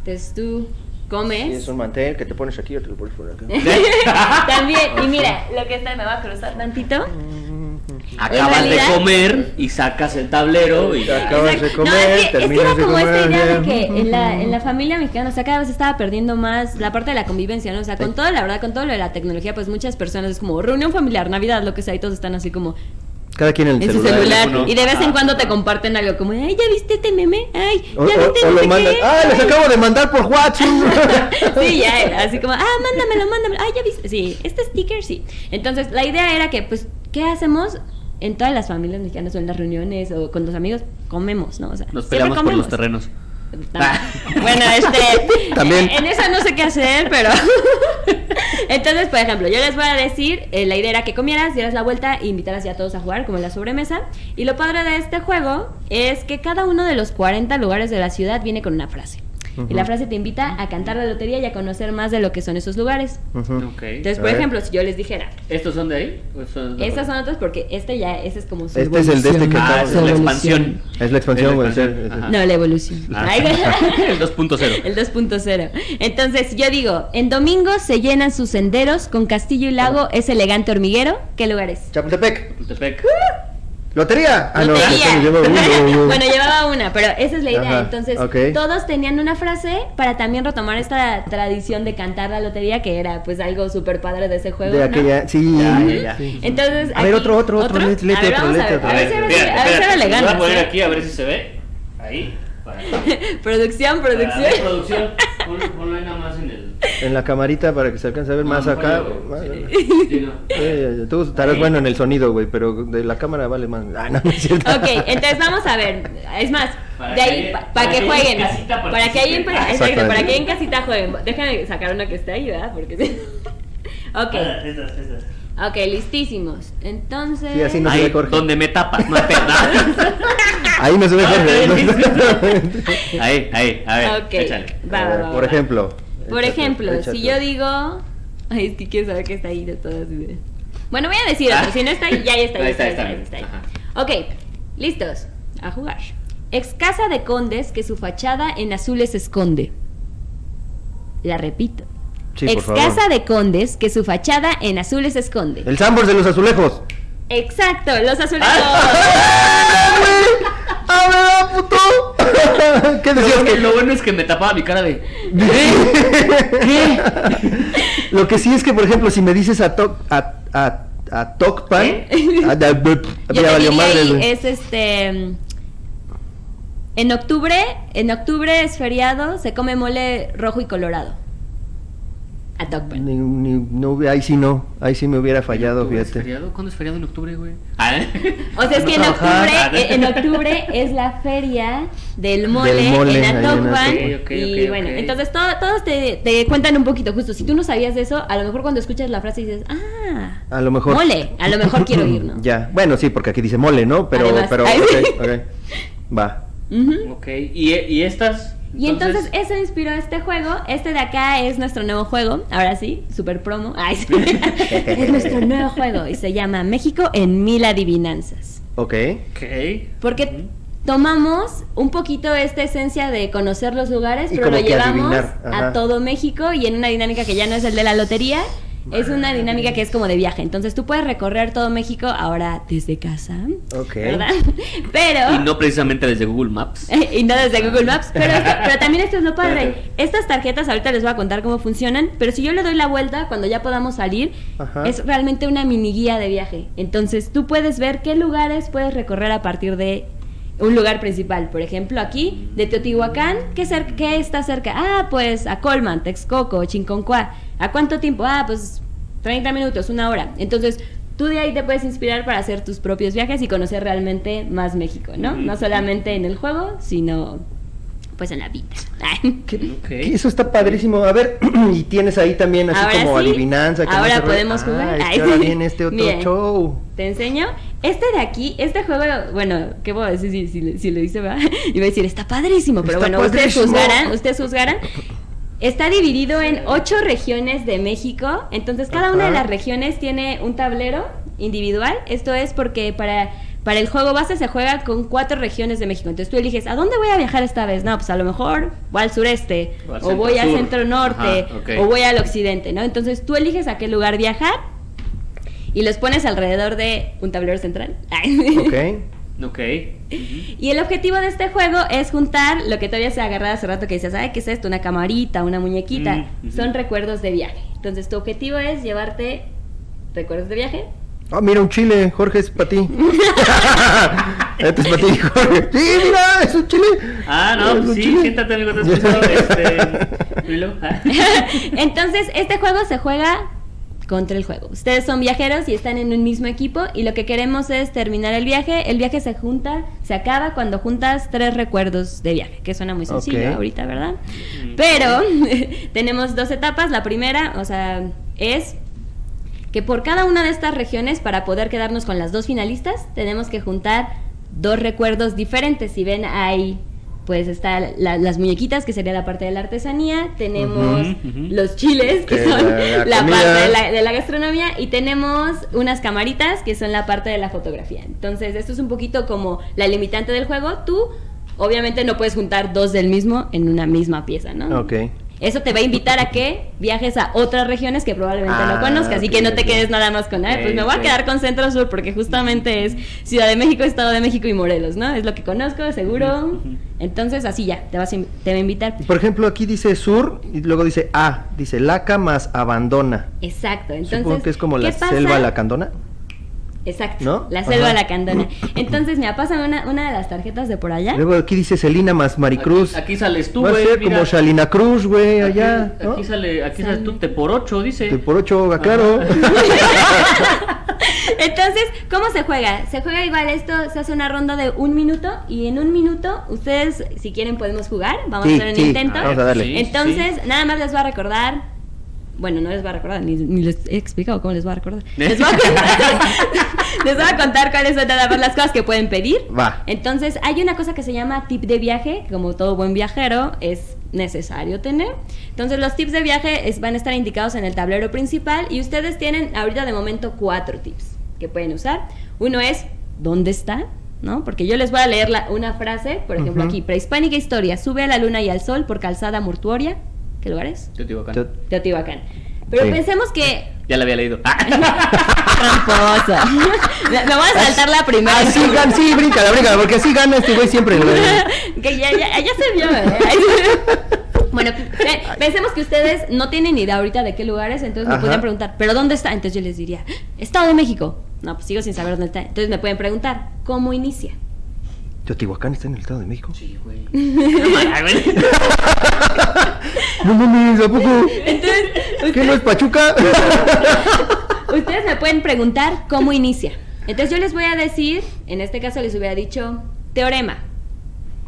Entonces tú comes. Sí, es un mantel que te pones aquí o te lo pones por acá. *laughs* También, y mira, lo que está, me va a cruzar tantito. Acabas de realidad- comer y sacas el tablero y acabas de comer, no, es que, es que terminas era de como esta comer, idea ya. de que en la, en la familia mexicana, o sea, cada vez estaba perdiendo más la parte de la convivencia, ¿no? O sea, con todo, la verdad, con todo lo de la tecnología, pues muchas personas es como reunión familiar, Navidad, lo que sea, y todos están así como Cada quien en el en su celular. celular. Y de vez en cuando te comparten algo como, ay, ¿ya viste este meme? Ay, O, ¿ya o- viste o lo mandan. qué? ¡Ah, les Ay". acabo de mandar por WhatsApp! *laughs* Sí, ya, así como, ah, mándamelo, mándamelo. Ay, ya viste. Sí, este sticker sí. Entonces, la idea era que, pues, ¿qué hacemos? En todas las familias mexicanas o en las reuniones o con los amigos, comemos, ¿no? O sea, nos peleamos por los terrenos. Ah, Bueno, este. También. En, en esa no sé qué hacer, pero. *laughs* Entonces, por ejemplo, yo les voy a decir: eh, la idea era que comieras, dieras la vuelta e invitaras ya a todos a jugar, como en la sobremesa. Y lo padre de este juego es que cada uno de los 40 lugares de la ciudad viene con una frase. Y la frase te invita a cantar la lotería y a conocer más de lo que son esos lugares. Ujú. Ok. Entonces, A por ejemplo, si yo les dijera, ¿Estos son de ahí? ¿O son de estas son otras porque este ya, ese es como su Este es el de este que Ah, es la expansión. Es la expansión, güey. No, la evolución. Ah. *laughs* El 2.0. *laughs* El 2.0. Entonces, yo digo, en domingo se llenan sus senderos con castillo y lago, es elegante hormiguero. ¿Qué lugar es? Chapultepec. Chapultepec. ¿Lotería? Ah, no, Lotería. lleva uno. bueno, llevaba una, pero esa es la idea. Ajá, Entonces, ok. todos tenían una frase para también retomar esta tradición de cantar la lotería, que era pues algo súper padre de ese juego. De ¿no? aquella. Sí. Ya, sí. Entonces, A ver, aquí- otro, otro, otro, ver, otro, ver, otro. a ver si ahora sí- espérate, a ver si ahora le Voy a poner aquí a ver si se ve. Ahí. Para- Producción, para- *laughs* producción. producción. Ponlo, ponlo ahí nada más en el. En la camarita para que se alcance a ver más No, acá. Más- sí. Sí, no. Eh, tú estarás bueno en el sonido, güey, pero de la cámara vale más. Ah, no, no es. Ok, entonces vamos a ver. Es más, Para de ahí, que- pa- para, para que, que jueguen. casita Para que ahí en, exacto, para que ahí en casita jueguen. Déjame sacar una que está ahí, ¿verdad? Porque. Ok, Ah, Estas, estas. ok, listísimos. Entonces. Sí, así no se Ahí, ve Jorge. donde me tapas, no te *laughs* Ahí no se ve Jorge. Ah, *laughs* Ahí, ahí, a ver, Ok, échale. va, A va, ver, va, Por va. ejemplo. Por échate, ejemplo, échate. si yo digo. Ay, es que quiero saber qué está ahí de todas. Bueno, voy a decir otro. Ah. Si no está ahí, ya está. *laughs* Ahí está, está, está está. Ok, listos. A jugar. Ex casa de condes que su fachada en azules esconde. La repito. Sí, por Ex favor. casa de condes que su fachada en azules esconde. El Sambors de los azulejos. Exacto, los azulejos. *laughs* ¡A ver, puto! *laughs* ¿Qué Lo decías bueno, que lo bueno es que me tapaba mi cara de. Lo que sí es que, por ejemplo, si me dices a Toc a, a, a Tocpan, ¿Eh? a- ya valió madre, es este en octubre, en octubre es feriado, se come mole rojo y colorado. A Tocpan. Ni- ni- no, ahí sí no, ahí sí me hubiera fallado, ¿Octubre es fíjate. feriado? ¿Cuándo es feriado en octubre, güey? Ah, *laughs* O sea, es ¿no que en octubre, eh, en octubre es la feria del mole, Del mole, en Atocpan. Atocpan. Ok, ok, y bueno, entonces todo- todos te, te cuentan un poquito, justo. Si tú no sabías de eso, a lo mejor cuando escuchas la frase dices, ah, A lo mejor. mole, a lo mejor quiero ir, ¿no? *laughs* Ya, bueno, sí, porque aquí dice mole, ¿no? Pero, Además. pero, Ay, ok. Va. Ujú. Ok, ¿y, y estas? Y entonces eso inspiró este juego. Este de acá es nuestro nuevo juego. Ahora sí, super promo. *laughs* Ay, sí. *laughs* es nuestro nuevo juego y se llama México en mil adivinanzas. Ok. Ok. Porque tomamos un poquito esta esencia de conocer los lugares, Y pero lo llevamos a todo México y en una dinámica que ya no es el de la lotería. Es una dinámica que es como de viaje. Entonces tú puedes recorrer todo México ahora desde casa. Ok. ¿Verdad? *laughs* Pero. Y no precisamente desde Google Maps. *laughs* y no desde Google Maps, pero, esto- pero también esto es lo padre. Estas tarjetas ahorita les voy a contar cómo funcionan, pero si yo le doy la vuelta cuando ya podamos salir, Ajá. es realmente una mini guía de viaje. Entonces tú puedes ver qué lugares puedes recorrer a partir de un lugar principal. Por ejemplo, aquí de Teotihuacán, ¿qué, cer- qué está cerca? Ah, pues a Colman, Texcoco, Chinconcua. ¿A cuánto tiempo? Ah, pues 30 minutos, una hora. Entonces, tú de ahí te puedes inspirar para hacer tus propios viajes y conocer realmente más México, ¿no? No solamente en el juego, sino pues en la vida. *laughs* ¿Qué- Ok. qué- Eso está padrísimo. A ver, *clears throat* y tienes ahí también así Ahora como sí, adivinanza. como ahora podemos Ah, jugar. es Ay, que ahora viene este otro Miren. show. Te enseño. Este de aquí, este juego, bueno, ¿qué puedo decir si, si, si lo dice, va? *laughs* Iba a decir, está padrísimo, pero Está bueno, ustedes juzgarán, ustedes juzgarán. Está dividido en ocho regiones de México, entonces cada una de las regiones tiene un tablero individual. Esto es porque para, para el juego base se juega con cuatro regiones de México. Entonces tú eliges, ¿a dónde voy a viajar esta vez? No, pues a lo mejor voy al sureste, O al o voy al centro norte, Ajá, o voy al occidente, ¿no? Entonces tú eliges a qué lugar viajar y los pones alrededor de un tablero central. Ok. *laughs* Ok. Y el objetivo de este juego es juntar lo que todavía se agarraba hace rato que decías, ay, ¿qué es esto? Una camarita, una muñequita. Mm. Son recuerdos de viaje. Entonces tu objetivo es llevarte recuerdos de viaje. Ah, mira, un chile, Jorge, es para ti. *laughs* *laughs* Este es para ti, Jorge. Sí, mira, es un chile. Ah, no, un sí, chile. siéntate, amigo, te has este... Ah. Entonces este juego se juega contra el juego. Ustedes son viajeros y están en un mismo equipo y lo que queremos es terminar el viaje. El viaje se junta, se acaba cuando juntas tres recuerdos de viaje, que suena muy sencillo ahorita, ¿verdad? Pero *laughs* tenemos dos etapas. La primera, o sea, es que por cada una de estas regiones, para poder quedarnos con las dos finalistas, tenemos que juntar dos recuerdos diferentes. Si ven ahí, pues está la- las muñequitas, que sería la parte de la artesanía, tenemos los chiles, que Que son la- la la, comida. parte de la, de la gastronomía, y tenemos unas camaritas, que son la parte de la fotografía. Entonces, esto es un poquito como la limitante del juego. Tú, obviamente, no puedes juntar dos del mismo en una misma pieza, ¿no? Ok. Eso te va a invitar a que viajes a otras regiones que probablemente Ah, no conozcas y ok, que no te quedes nada más con, ay, pues me voy a quedar con Centro Sur porque justamente es Ciudad de México, Estado de México y Morelos, ¿no? Es lo que conozco, seguro. Entonces, así ya, te, vas a, te va a invitar. Por ejemplo, aquí dice sur y luego dice A. Dice laca más abandona. Exacto, entonces. Supongo que es como ¿qué la pasa? selva lacandona. Exacto, ¿No? la selva Ajá. lacandona. Entonces, mira, pásame una, una de las tarjetas de por allá. Luego aquí dice Celina más Maricruz. Aquí, aquí sales tú, Va a güey. como Shalina Cruz, güey, allá. Aquí, ¿no? aquí sale, aquí Sale. sales tú, te por ocho, dice. Que por ocho, claro. *laughs* Entonces, ¿cómo se juega? Se juega igual, esto se hace una ronda de un minuto y en un minuto, ustedes, si quieren, podemos jugar. Vamos Sí, a hacer un sí, intento. vamos a darle. Sí, Entonces, nada más les voy a recordar. Bueno, no les voy a recordar, ni, ni les he explicado cómo les voy a recordar. *laughs* Les voy a contar, *laughs* les voy a contar cuáles son nada más las cosas que pueden pedir. Va. Entonces, hay una cosa que se llama tip de viaje, que como todo buen viajero es necesario tener. Entonces, los tips de viaje es- van a estar indicados en el tablero principal y ustedes tienen ahorita de momento cuatro tips que pueden usar. Uno es, ¿dónde está? ¿No? Porque yo les voy a leer la- una frase, por ejemplo, Ujú. aquí, prehispánica historia, sube a la luna y al sol por calzada mortuoria. ¿Qué lugar es? Teotihuacán. Te- Teotihuacán. Pero Sí. pensemos que *laughs* Ya la había leído. *laughs* Tramposo. *laughs* me, me voy a saltar la primera. Así gan- sí, bríncala, bríncala, porque así gana este güey siempre. que ya, ya, ya se vio, ¿eh? Bueno, pe- pensemos que ustedes no tienen idea ahorita de qué lugar es, entonces me podrían preguntar, ¿pero dónde está? Entonces yo les diría, Estado de México. No, pues sigo sin saber dónde está. Entonces me pueden preguntar, ¿cómo inicia? ¿Teotihuacán está en el Estado de México? Sí, güey. *laughs* No mames, güey. No mames, ¿a poco? Entonces, ¿Qué no es Pachuca? *laughs* Ustedes me pueden preguntar cómo inicia. Entonces yo les voy a decir, en este caso les hubiera dicho teorema.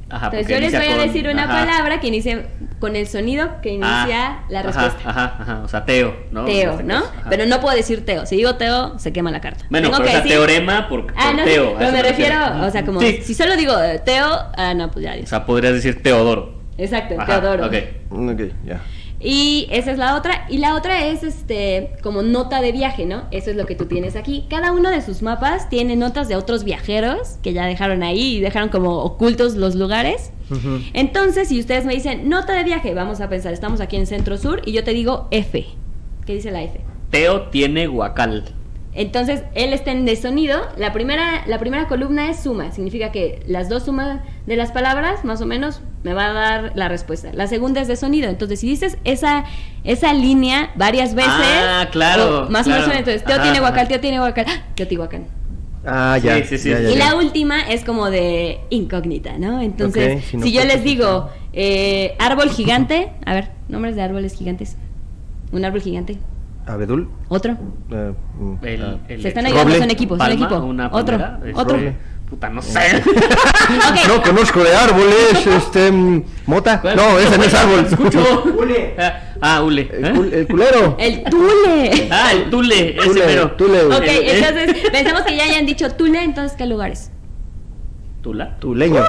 Ajá, Entonces yo les voy a decir una ajá. palabra que inicie con el sonido que inicia Ah, la ajá, respuesta. Ajá, ajá, o sea, Teo, ¿no? Teo, este ¿no? ajá. Pero no puedo decir Teo. Si digo Teo, se quema la carta. Bueno, Tengo pero o que sea, decir- teorema por, Ah, no, Teo. pero me refiero, refiero. o sea, como Sí. si solo digo Teo, ah, no, pues ya. O sea, podrías decir Teodoro. Exacto, Ajá, Teodoro. Ok. ok, ya. Y esa es la otra. Y la otra es este como nota de viaje, ¿no? Eso es lo que tú tienes aquí. Cada uno de sus mapas tiene notas de otros viajeros que ya dejaron ahí y dejaron como ocultos los lugares. Entonces, si ustedes me dicen nota de viaje, vamos a pensar, estamos aquí en Centro Sur y yo te digo F. ¿Qué dice la F? Teo tiene guacal. Entonces, él está en de sonido. La primera, la primera columna es suma. Significa que las dos sumas de las palabras, más o menos, me va a dar la respuesta. La segunda es de sonido. Entonces, si dices esa, esa línea varias veces. Ah, claro, o más claro. o menos, entonces, Teo Ajá, tiene guacal, Teo tiene guacal. ¡Ah! Teotihuacán. Ah, ya. Sí, sí, sí. ya, ya, Y ya. la última es como de incógnita, ¿no? Entonces, si no si yo les digo eh, árbol gigante, a ver, nombres de árboles gigantes. Un árbol gigante. ¿Abedul? Otro. Eh, mm, El, ah. el Se están ayudando, son equipos, son palma, equipo. una Otro, otro. roble. Puta, no *laughs* sé. No conozco de árboles, *laughs* este... mm, ¿Mota? ¿Cuál? No, ese no es árbol. Escucho. *laughs* Hule. Ah, Ah, hule. El, ¿eh? cul- el culero. El Tule. Ah, el tule, ese Tule, mero. Tule. Ok, El- el- entonces pensamos que ya hayan dicho Tule, entonces ¿qué lugares? ¿Tula? Tuleño.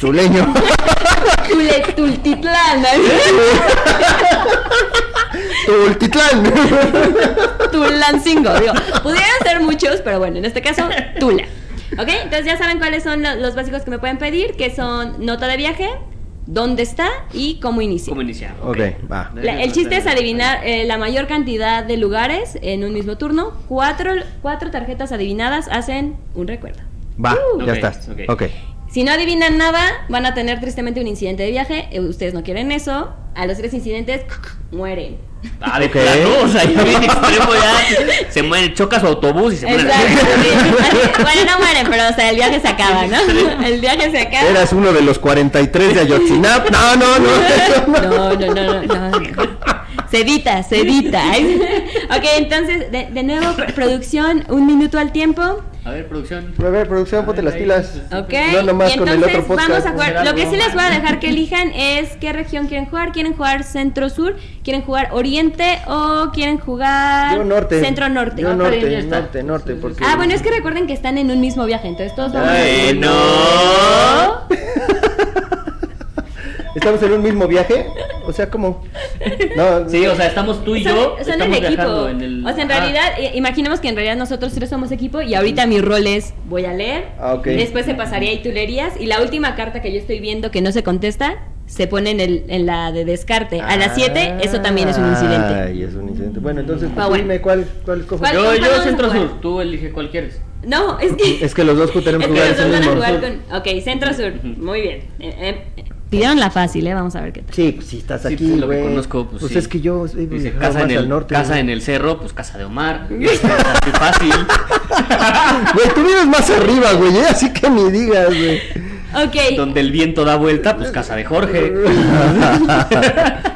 Tuleño. Tule, Tultitlán. Tultitlán. *laughs* Tulancingo, digo. Pudieran ser muchos, pero bueno, en este caso, Tula. Ok, entonces ya saben cuáles son lo- los básicos que me pueden pedir, que son nota de viaje, dónde está y cómo inicia. ¿Cómo iniciar? Ok, va. La- el chiste es adivinar eh, la mayor cantidad de lugares en un mismo turno. Cuatro, cuatro tarjetas adivinadas hacen un recuerdo. Va, Uh. ya estás. ok. Ok. Si no adivinan nada, van a tener tristemente un incidente de viaje. Eh, Ustedes no quieren eso. A los tres incidentes *laughs* mueren. Ah, de plano, o sea, ya bien extremo ya. Se muere, choca su autobús y se muere. Exacto, sí. Así- *laughs* Bueno, no mueren, pero o sea, el viaje se acaba, ¿no? El viaje se acaba. Eras uno de los 43 de Ayotzinap. No, no, no. no. No, no, no, no, no. Sedita, sedita. Ok, entonces, de, de nuevo, pr- producción, un minuto al tiempo. A ver, producción. A ver, producción, ponte las pilas. Ok, No nomás y con el entonces otro podcast. vamos a jugar. Lo que sí les voy a dejar que elijan es qué región quieren jugar. ¿Quieren jugar centro-sur? ¿Quieren jugar oriente? ¿O quieren jugar Yo norte. centro-norte? Yo Ah, norte, norte, norte. Porque... Ah, bueno, es que recuerden que están en un mismo viaje, entonces todos vamos a Ay, no. ¿Estamos en un mismo viaje? O sea, ¿cómo? No, Sí, o sea, estamos tú y yo. Son, el equipo. viajando en el- O sea, en Ah. realidad, eh, imaginemos que en realidad nosotros tres somos equipo y ahorita mi rol es voy a leer, Ah, ok. después se pasaría y tú leerías y la última carta que yo estoy viendo que no se contesta se pone en, el, en la de descarte. A las 7 eso también es un incidente. Ay, es un incidente. Bueno, entonces, Ah, bueno. dime cuál, cuál. ¿Cuál? Yo, ¿Cuál yo centro sur, tú elige cuál quieres. No, es que... Es que los dos tenemos es que jugar los dos van a mismo. jugar con... Ok, centro-sur, muy bien. Eh, eh, pidieron la fácil, ¿eh? Vamos a ver qué tal. Sí, pues si estás Sí, aquí, pues, lo que conozco, pues, sí. es que yo Dice, casa, en el, al norte. casa en el cerro, pues casa de Omar. Así fácil. Güey, tú vives más arriba, güey, ¿eh? así que ni digas, güey. Ok, Donde el viento da vuelta, pues casa de Jorge.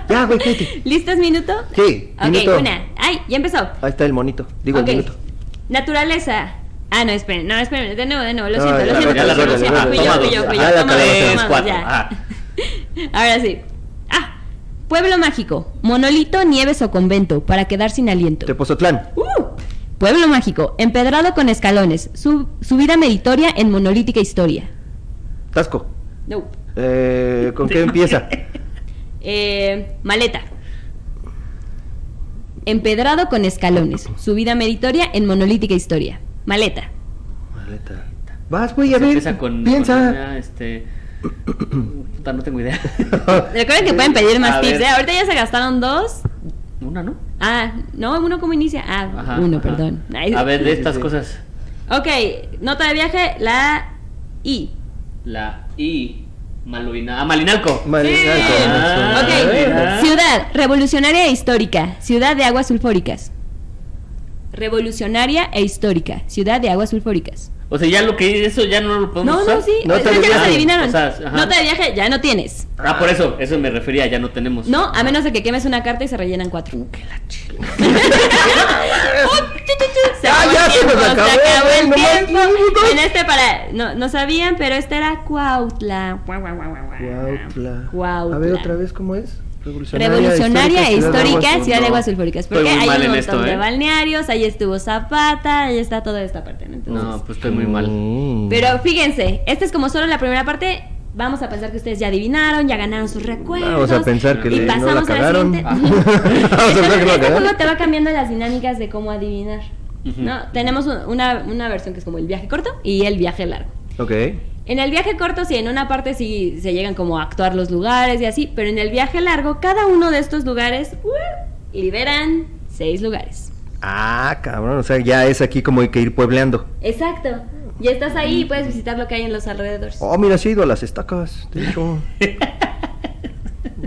ya, güey, cállate. ¿listos minuto? Sí, Ok, minuto. una. Ay, ya empezó. Ahí está el monito, digo el minuto. Naturaleza. Ah, no, esperen, no, esperen, de nuevo, de nuevo, lo No, siento, lo siento, ya la fui yo, fui yo, fui yo, ya. Ah. Ahora sí. Ah, pueblo mágico, monolito, nieves o convento, para quedar sin aliento. Tepozotlán. Uh, pueblo mágico, empedrado con escalones, su, subida meritoria en monolítica historia. Tasco. No. Eh, ¿Con qué *laughs* empieza? Eh, maleta. Empedrado con escalones, subida meritoria en monolítica historia. Maleta. Maleta. Vas, güey, a ver. empieza con, piensa. con una, este. Puta, no tengo idea. *laughs* Recuerden que pueden pedir más A tips. ¿eh? Ahorita ya se gastaron dos. Una, ¿no? Ah, no, uno cómo inicia. Ah, Ajá, uno, ajá. perdón. Ay. A ver, de estas Sí, sí. cosas. Ok, nota de viaje, la I. La I. Malvina. Ah, Malinalco. Malinalco. Sí. Ah, ok, mira. ciudad, revolucionaria e histórica. Ciudad de aguas sulfúricas. Revolucionaria e histórica. Ciudad de aguas sulfúricas. O sea, ya lo que eso ya no lo podemos No, usar. no, sí. No te ya nos viaje. adivinaron. O sea, ajá. Nota de viaje ya no tienes. Ah, por eso, eso me refería, ya no tenemos. No, a menos de que quemes una carta y se rellenan cuatro. Uh, que la chila. *laughs* Se Ah, acabó ya el se nos tiempo, acabó, se acabó el no tiempo. En este para, no, no sabían, pero este era. Cuautla. Cuautla. A ver otra vez cómo es. Revolucionaria e histórica, Ciudad Ciudad de No, Aguas Sulfúricas. estoy Porque hay un montón esto, de ¿eh? balnearios, ahí estuvo Zapata, ahí está toda esta parte. ¿no? Entonces, No, pues estoy muy mal. Mm. Pero fíjense, esta es como solo la primera parte. Vamos a pensar que ustedes ya adivinaron, ya ganaron sus recuerdos. Vamos a pensar que y le- no la pasamos a la cagaron. siguiente. *laughs* Vamos a pensar que no este juego te va cambiando las dinámicas de cómo adivinar. Ujú. ¿no? Tenemos un- una, una versión que es como el viaje corto y el viaje largo. Ok. En el viaje corto, sí, en una parte sí se llegan como a actuar los lugares y así, pero en el viaje largo, cada uno de estos lugares ¡uh! liberan seis lugares. Ah, cabrón. O sea, ya es aquí como hay que ir puebleando. Exacto. Ya estás ahí y puedes visitar lo que hay en los alrededores. Oh, mira, sí he ido a las estacas. De hecho. *laughs*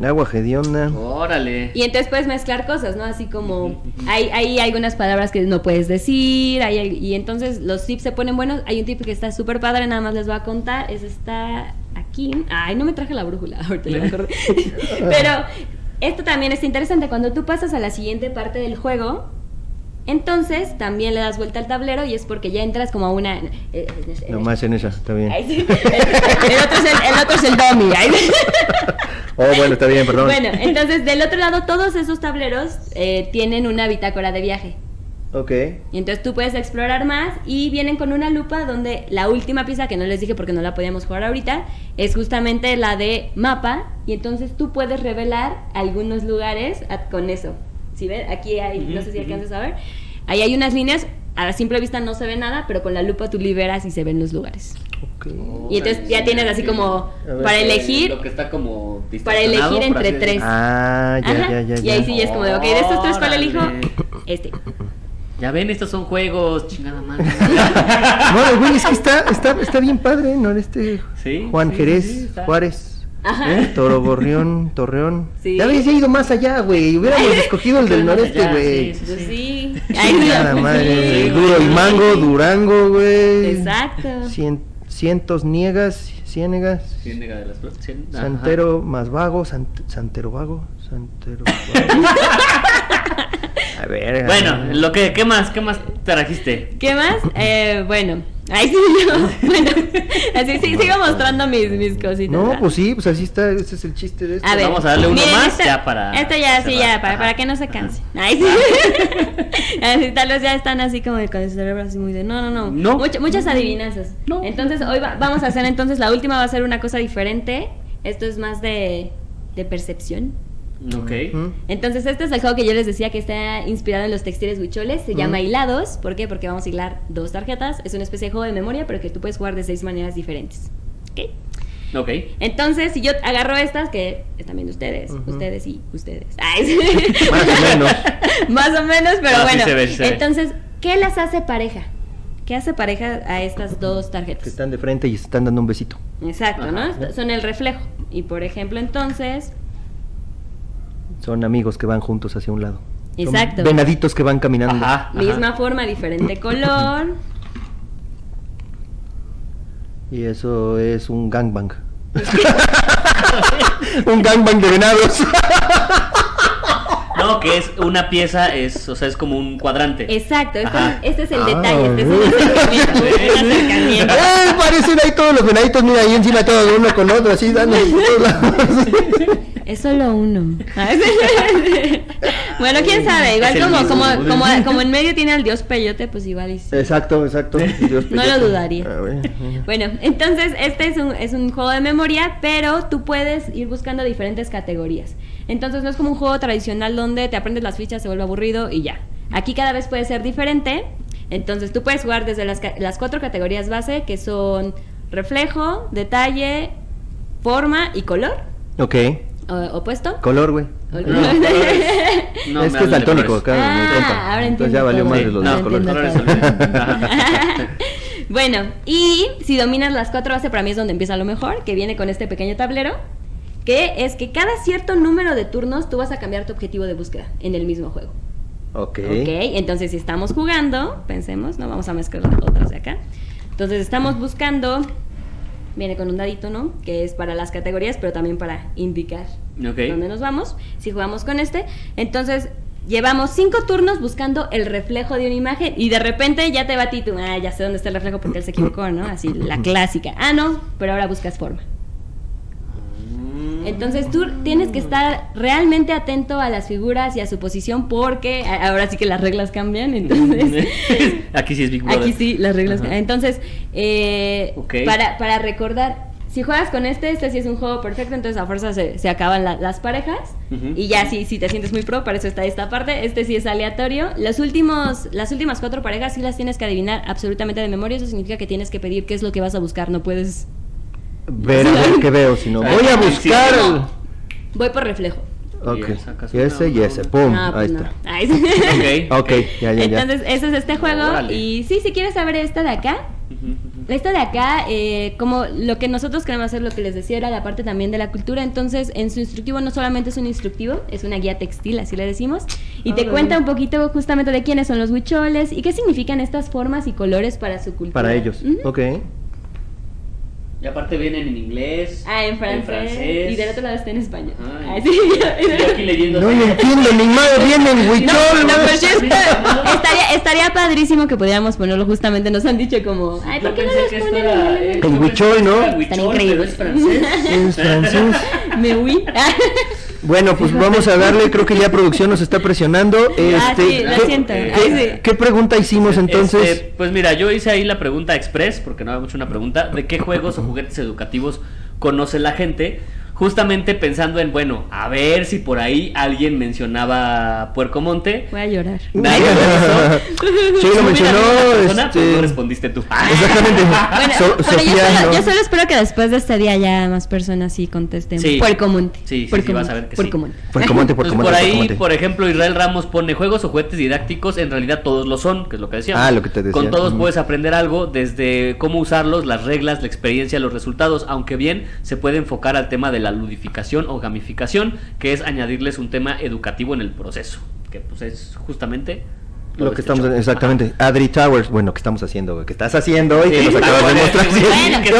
Agua hedionda. Órale. Y entonces puedes mezclar cosas, ¿no? Así como hay, hay algunas palabras que no puedes decir, hay, y entonces los tips se ponen buenos. Hay un tip que está súper padre, nada más les voy a contar, es está aquí. Ay, no me traje la brújula, *laughs* ahorita ya me acordé. *laughs* Pero esto también está interesante, cuando tú pasas a la siguiente parte del juego, entonces también le das vuelta al tablero y es porque ya entras como a una... eh, eh, eh, Nomás en esa, está bien. Sí. *laughs* el, otro es el, el otro es el dummy. Oh, bueno, está bien, perdón. Bueno, entonces del otro lado todos esos tableros eh, tienen una bitácora de viaje. Ok. Y entonces tú puedes explorar más y vienen con una lupa donde la última pieza, que no les dije porque no la podíamos jugar ahorita, es justamente la de mapa. Y entonces tú puedes revelar algunos lugares a- con eso. Si ven, aquí hay, no sé si alcanzas a ver, ahí hay unas líneas, a la simple vista no se ve nada, pero con la lupa tú liberas y se ven los lugares. Ok. Y entonces ya tienes así como ver. para elegir Lo que está como para elegir entre tres. Ah, ya, Ajá, ya, ya, ya. Y ahí sí ya es como de, ok, de estos tres, ¿cuál elijo? Este. Ya ven, estos son juegos, chingada madre. *laughs* No, güey, es que está, está, está bien padre, ¿no? Este Sí, Juan sí, Jerez, sí. Juárez, Ajá. Toro Gorrión, *laughs* Torreón. Sí. Ya habéis ido más allá, güey. Hubiéramos *laughs* escogido el del noreste, güey. sí, Pues sí. Ay, madre. Duro y mango, Durango, güey. Exacto. Cien- cientos niegas, ciénegas. Ciénega de las flores, cien- ajá. Santero más vago, sant- Santero vago, Santero *laughs* vago. A ver. Bueno, lo que, ¿qué más? ¿Qué más trajiste? ¿Qué más? Eh, bueno. Ahí sí yo. Bueno, así sí, sigo mostrando mis, mis cositas. No, ¿verdad? pues sí, pues así está, ese es el chiste de esto. A ver. Vamos a darle uno miren, más esta- ya para Esto ya, sí, ya, para, para que no se canse. Ay, sí. *laughs* Así, tal vez ya están así como con el cerebro así muy de. No, no, no. No. Much- muchas adivinanzas. No. Entonces, hoy va- vamos a hacer, entonces, la última va a ser una cosa diferente. Esto es más de, de percepción. Ok. Entonces, este es el juego que yo les decía que está inspirado en los textiles huicholes. Se llama. Hilados. ¿Por qué? Porque vamos a hilar dos tarjetas. Es una especie de juego de memoria, pero que tú puedes jugar de seis maneras diferentes. ¿Ok? Ok. Entonces, si yo agarro estas, que es también de ustedes, ustedes y ustedes. *laughs* Ay, sí. Más o menos. *laughs* Más o menos, pero Ah, sí bueno. se ve, sí se ve. Entonces, ¿qué las hace pareja? ¿Qué hace pareja a estas dos tarjetas? Que están de frente y se están dando un besito. Exacto, ¿no? Son el reflejo. Y por ejemplo, entonces, Son amigos que van juntos hacia un lado. Son Exacto. venaditos que van caminando. Ajá. ajá. misma forma, diferente color. Y eso es un gangbang. *laughs* un gangbang de venados. No, que es una pieza, es, o sea, es como un cuadrante. Exacto, este, este es el Ah, detalle, este es *laughs* el acercamiento. ¡Eh! Parecen ahí todos los venaditos, mira ahí encima todos uno con otro, así dando. *laughs* Es solo uno. *laughs* bueno, quién sabe, igual como, mismo. como, como, como en medio tiene al dios peyote, pues igual y sí. Exacto, exacto. Dios *laughs* No lo dudaría. A ver. Bueno, entonces este es un, es un juego de memoria, pero tú puedes ir buscando diferentes categorías. Entonces no es como un juego tradicional donde te aprendes las fichas, se vuelve aburrido y ya. Aquí cada vez puede ser diferente. Entonces tú puedes jugar desde las, ca- las cuatro categorías base, que son reflejo, detalle, forma y color. Ok. ¿Opuesto? Color, güey. No. *laughs* No, es que es daltónico, mi Ah, ahora Entonces ya valió más Sí, de los no, dos colores. *laughs* *laughs* bueno, y si dominas las cuatro bases, para mí es donde empieza lo mejor, que viene con este pequeño tablero, que es que cada cierto número de turnos tú vas a cambiar tu objetivo de búsqueda en el mismo juego. Ok. Ok, entonces si estamos jugando, pensemos, no vamos a mezclar las otras de acá. Entonces estamos buscando, viene con un dadito, ¿no? Que es para las categorías, pero también para indicar dónde nos vamos. Si jugamos con este, entonces llevamos cinco turnos buscando el reflejo de una imagen y de repente ya te va a ti tú, ah, ya sé dónde está el reflejo porque él se equivocó, ¿no? Así, la clásica. Ah, no, pero ahora buscas forma. Entonces tú tienes que estar realmente atento a las figuras y a su posición porque ahora sí que las reglas cambian, entonces... *laughs* Aquí sí es Big Brother. Aquí sí, las reglas. Ajá. Entonces, eh, para, para recordar, si juegas con este, este sí es un juego perfecto, entonces a fuerza se, se acaban la- las parejas. Y ya sí, si te sientes muy pro, para eso está esta parte. Este sí es aleatorio. Los últimos, las últimas cuatro parejas sí las tienes que adivinar absolutamente de memoria. Eso significa que tienes que pedir qué es lo que vas a buscar. No puedes. Ver a ver qué veo, si no. Voy a buscar. No, voy por reflejo. Ok. Y ese y ese. Pum. Ah, Ahí pues no. está. Ay, sí. Ok. Ok, ya, ya, ya. Entonces, ese es este juego. Órale. Y sí, si quieres saber esta de acá. Esta de acá, eh, como lo que nosotros queremos hacer, lo que les decía, era la parte también de la cultura. Entonces, en su instructivo no solamente es un instructivo, es una guía textil, así le decimos. Y te cuenta un poquito justamente de quiénes son los huicholes y qué significan estas formas y colores para su cultura. Para ellos. Ujú. Ok. Y aparte vienen en inglés. Ah, en francés, Y del otro lado está en español. Ay. Ah, sí. *laughs* Estoy aquí leyendo. No lo entiendo, ni madre viene en No, huichol. no, sí está- estaría, estaría padrísimo que pudiéramos ponerlo justamente. Nos han dicho como, ay, ¿por qué no pensé los que esto ponen era. en huichol, ¿no? Están increíbles. es francés. Es francés. *laughs* Me huí. *laughs* Bueno, pues vamos a darle, creo que ya producción nos está presionando. *laughs* Ah, Este, sí, lo ¿qué, siento. ¿qué, Ahí sí. qué pregunta hicimos entonces? Este, pues mira, yo hice ahí la pregunta express, porque no había mucho una pregunta, de qué juegos o juguetes educativos conoce la gente, justamente pensando en, bueno, a ver si por ahí alguien mencionaba Puerco Monte. Voy a llorar. Nadie. Sí, lo mencionó. persona, pues este, no respondiste tú. Exactamente. *laughs* Bueno, So- pero yo, solo, no. yo solo espero que después de este día ya más personas sí contesten. Sí. Puerco Monte. Sí, sí, Puerco sí, vas a ver que Puerco sí. Monte. Puerco Monte, Puerco Monte, por Puerco ahí, Monte. por ejemplo, Israel Ramos pone juegos o juguetes didácticos, en realidad todos lo son, que es lo que decíamos. Ah, lo que te decía. Con todos puedes aprender algo, desde cómo usarlos, las reglas, la experiencia, los resultados, aunque bien se puede enfocar al tema de la ludificación o gamificación, que es añadirles un tema educativo en el proceso, que pues es justamente Lo que este estamos show. exactamente. Adri Towers, bueno, ¿qué estamos haciendo? ¿Qué estás haciendo hoy? que Sí, nos está acabas de mostrar. sí, Sí, que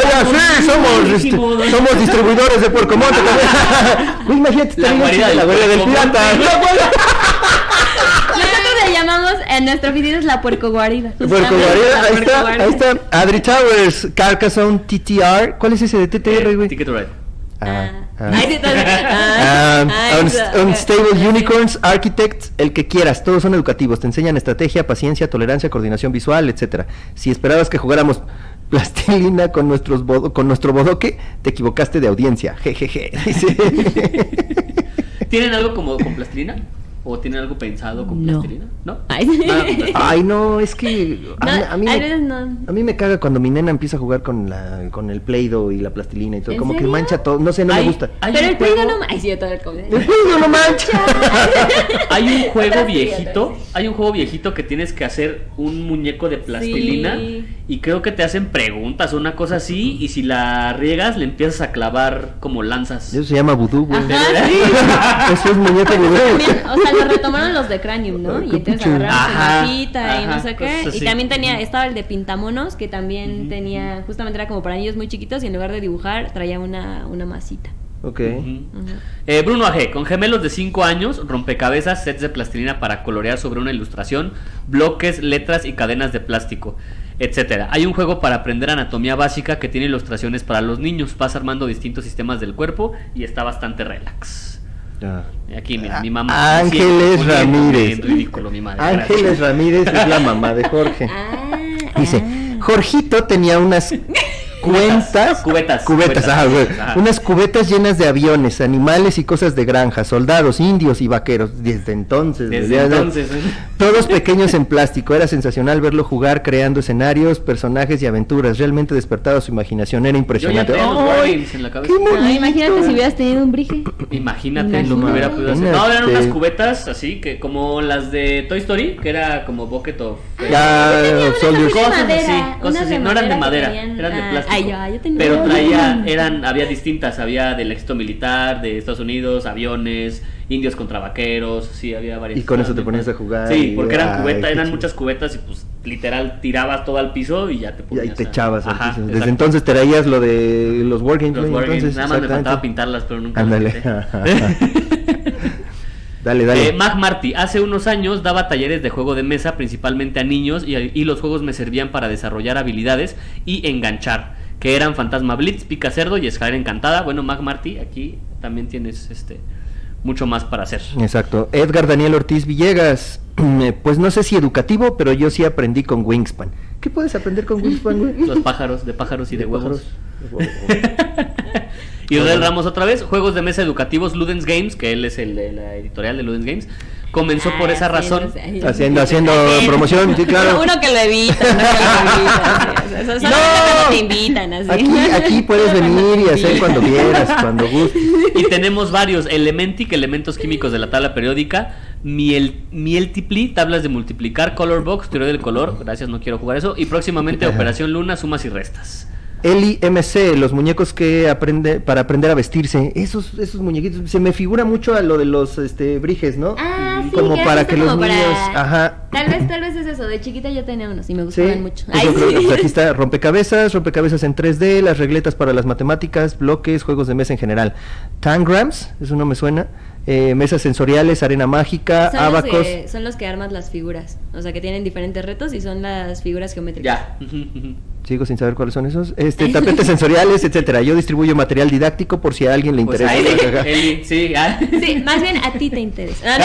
somos, somos distribuidores de Puerco Monte *laughs* también. *laughs* Imagínate, La guarida del la guarida del pirata. *laughs* La Nosotros le llamamos, en nuestra oficina es la Puerco Guarida. Puerco guarida, la ahí está, ahí está. Adri Towers, Carcassonne TTR. ¿Cuál es ese de TTR, Eh, güey? Ticket to Ride. Ah. ah. Ah. Unstable Unicorns, Architects, el que quieras, todos son educativos, te enseñan estrategia, paciencia, tolerancia, coordinación visual, etcétera. Si esperabas que jugáramos *laughs* plastilina con nuestros bodo- con nuestro bodoque, te equivocaste de audiencia. Jejeje. *laughs* ¿Tienen algo como con plastilina? ¿O tienen algo pensado con No. plastilina? ¿No? Ay, plastilina. Ay, no, es que a, No, mí, a mí a me, veces no. a mí me caga cuando mi nena empieza a jugar con la con el Play-Doh y la plastilina y todo, ¿En como que mancha todo, no sé, no Hay- me gusta. Pero el Play juego- no ma- Ay, sí, yo todo el comedy. El Play-Doh no mancha. *laughs* Hay un juego viejito, hay un juego viejito que tienes que hacer un muñeco de plastilina Sí. y creo que te hacen preguntas o una cosa así y si la riegas le empiezas a clavar como lanzas. Eso se llama vudú, güey. Ajá, sí. *laughs* Eso es muñeco vudú. O sea, lo retomaron los de Cranium, ¿no? Ay, Y entonces su y no ajá, sé qué. cosas Y así. también tenía, estaba el de Pintamonos, que también tenía, justamente era como para niños muy chiquitos y en lugar de dibujar traía una, una masita. Ok. Eh, Bruno AG, con gemelos de 5 años, rompecabezas, sets de plastilina para colorear sobre una ilustración, bloques, letras y cadenas de plástico, etcétera. Hay un juego para aprender anatomía básica que tiene ilustraciones para los niños, vas armando distintos sistemas del cuerpo y está bastante relax. Ya. Aquí, mira, mi mamá. Ángeles Ramírez. En ridículo, mi madre. Ángeles Ramírez es la mamá de Jorge. *laughs* Ah, Dice, ah. Jorgito tenía unas cuentas, Cubetas, cubetas, cubetas. ah, güey. Ajá. unas cubetas llenas de aviones, animales y cosas de granja, soldados, indios y vaqueros. Desde entonces, Desde desde- entonces, ¿eh? todos pequeños en plástico. Era sensacional verlo jugar, creando escenarios, personajes y aventuras. Realmente despertaba su imaginación. Era Yo ya impresionante. tenía los ¡Ay! Wargames en la cabeza. ¡Qué bonito! Ah, imagínate si hubieras tenido un brige. Imagínate lo que Imagínate. hubiera podido hacer. No, eran unas Imagínate. cubetas así, que como las de Toy Story, que era como Bucket of... eh, Ya, así de cosas madera, así, cosas así, no eran de madera eran de ah, plástico. Ay, yo- yo tenía pero traía, eran, había distintas, había del ejército militar, de Estados Unidos, aviones, indios contra vaqueros, sí, había varias. Y con eso te ponías a jugar Sí, y- porque eran ay, cubetas, eran muchas cubetas y pues literal tirabas todo al piso y ya te Y ponías. ahí te a- echabas. al Ajá, piso. exacto. Desde entonces traías lo de los Wargames. Los entonces, nada más me faltaba pintarlas, pero nunca Ándale. *laughs* dale, dale. Eh, Mac Marty, hace unos años daba talleres de juego de mesa principalmente a niños y, y los juegos me servían para desarrollar habilidades y enganchar, que eran Fantasma Blitz, Pica Cerdo y Escalera Encantada. Bueno, Mac Marty, aquí también tienes este mucho más para hacer. Exacto. Edgar Daniel Ortiz Villegas. *clears throat* eh, Pues no sé si educativo, pero yo sí aprendí con Wingspan. ¿Qué puedes aprender con Wingspan, güey? *laughs* Los pájaros, de pájaros y de, huevos. pájaros. *laughs* Y Israel Ramos otra vez, juegos de mesa educativos, Ludens Games, que él es el de la editorial de Ludens Games, comenzó por Ah, esa sí, razón. no sé. Haciendo, haciendo *laughs* promoción, sí, claro. Uno que lo evita, uno que lo o sea, *laughs* te invitan, así. Aquí, aquí puedes *laughs* venir y hacer cuando quieras, cuando gustes. Y tenemos varios, Elementic, elementos químicos de la tabla periódica, Miel, Mieltipli, tablas de multiplicar, Color Box, teoría del color, gracias, no quiero jugar eso, y próximamente Operación Luna, sumas y restas. Eli MC, los muñecos que aprende para aprender a vestirse. Esos, esos muñequitos, se me figura mucho a lo de los este briges, ¿no? Ah, sí, como para que los para- niños, ajá. Tal vez, tal vez es eso. De chiquita yo tenía unos y me Sí, gustaban mucho. pues Ay, yo creo que, sí. pues, aquí está rompecabezas, rompecabezas en 3D, las regletas para las matemáticas, bloques, juegos de mesa en general. Tangrams, eso no me suena. eh, mesas sensoriales, arena mágica, Son los, abacos. que, son los que armas las figuras. O sea, que tienen diferentes retos y son las figuras geométricas. Ya. *laughs* Sigo sin saber cuáles son esos. Este, tapetes sensoriales, etcétera. Yo distribuyo material didáctico por si a alguien le Pues interesa. ahí, *laughs* Ajá. Eli, sí, ah. Sí, más bien a ti te interesa. *laughs*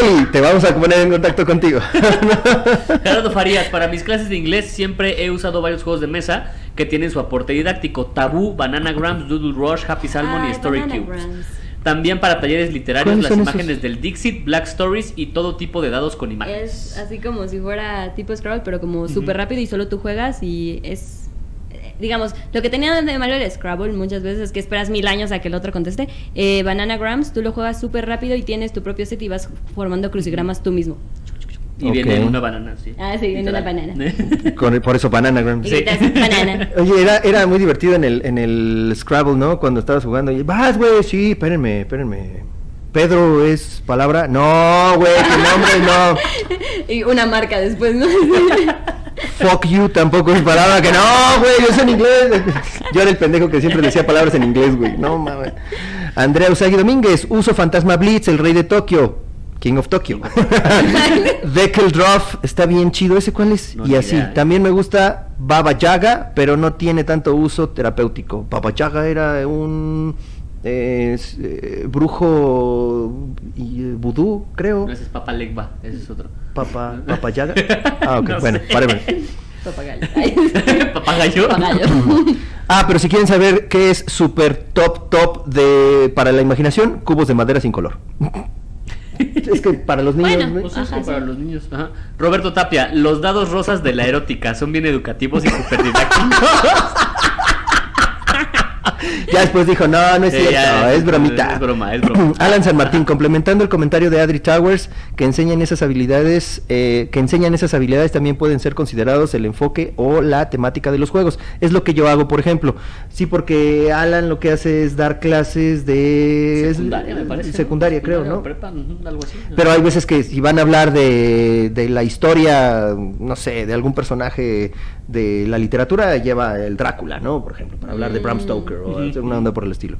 Eli, te vamos a poner en contacto contigo. *laughs* Gerardo Farías, para mis clases de inglés siempre he usado varios juegos de mesa que tienen su aporte didáctico. Tabú, Bananagrams, Doodle Rush, Happy Salmon y Story Cubes. Bananagrams. También para talleres literarios ¿Cuáles las imágenes esos? del Dixit, Black Stories y todo tipo de dados con imágenes. Es así como si fuera tipo Scrabble, pero como súper rápido y solo tú juegas y es... eh, Digamos, lo que tenía de malo el Scrabble muchas veces es que esperas mil años a que el otro conteste. Eh, Bananagrams, tú lo juegas súper rápido y tienes tu propio set y vas formando crucigramas tú mismo. Y viene una banana, sí. Ah, sí, viene una. *laughs* Con- por eso Bananagram. Y gritas, banana. *laughs* Oye, era, era muy divertido en el, en el Scrabble, ¿no? Cuando estabas jugando. Y, Vas, güey, sí, espérenme, espérenme. Pedro es palabra. No, güey, tu nombre no. *laughs* Y una marca después, ¿no? Fuck you tampoco es palabra que no, güey, es en inglés. Yo era el pendejo que siempre decía palabras en inglés, güey. No mames. Andrea Usagi Domínguez, uso Fantasma Blitz, el rey de Tokio. King of Tokyo. *laughs* Deckeldorf, está bien chido. ¿Ese cuál es? No, y así. idea, ¿eh? También me gusta Baba Yaga, pero no tiene tanto uso terapéutico. Baba Yaga era un eh, eh, brujo y, eh, vudú, creo. No, ese es Papa Legba, ese es otro. Papa, *laughs* Papa Yaga. Ah, ok, No bueno, páreme. Papagayo. Ay. Papagayo. Papagayo. *laughs* Ah, pero si quieren saber qué es super top top de para la imaginación, cubos de madera sin color. *laughs* es que para los niños. Bueno, ¿no? Pues es Ajá, que para sí. los niños. Ajá. Roberto Tapia, los dados rosas de la erótica son bien educativos y *laughs* super didácticos. Ya después dijo, no, no es Sí, cierto, ya, es bromita. es broma, es broma. *laughs* Alan San Martín, complementando el comentario de Adri Towers, que enseñan esas habilidades, eh, que enseñan esas habilidades también pueden ser considerados el enfoque o la temática de los juegos. Es lo que yo hago, por ejemplo. Sí, porque Alan lo que hace es dar clases de Secundaria, me parece. ¿no? secundaria, creo, ¿no? prepa, ujú, algo así. Pero hay veces que si van a hablar de, de la historia, no sé, de algún personaje de la literatura, lleva el Drácula, ¿no? Por ejemplo, para hablar de Bram Stoker o una onda por el estilo.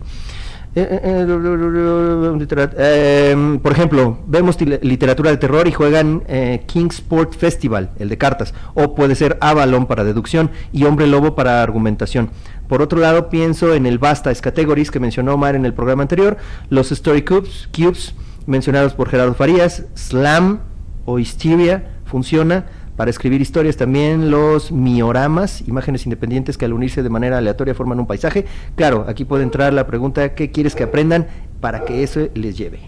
Eh, eh, eh, eh, por ejemplo, vemos literatura de terror y juegan eh, Kingsport Festival, el de cartas, o puede ser Avalon para deducción y Hombre Lobo para argumentación. Por otro lado, pienso en el Basta Categories que mencionó Omar en el programa anterior, los Story Cubes, cubes mencionados por Gerardo Farías, Slam o Hysteria funciona para escribir historias también los mioramas, imágenes independientes que al unirse de manera aleatoria forman un paisaje. Claro, aquí puede entrar la pregunta, ¿qué quieres que aprendan para que eso les lleve?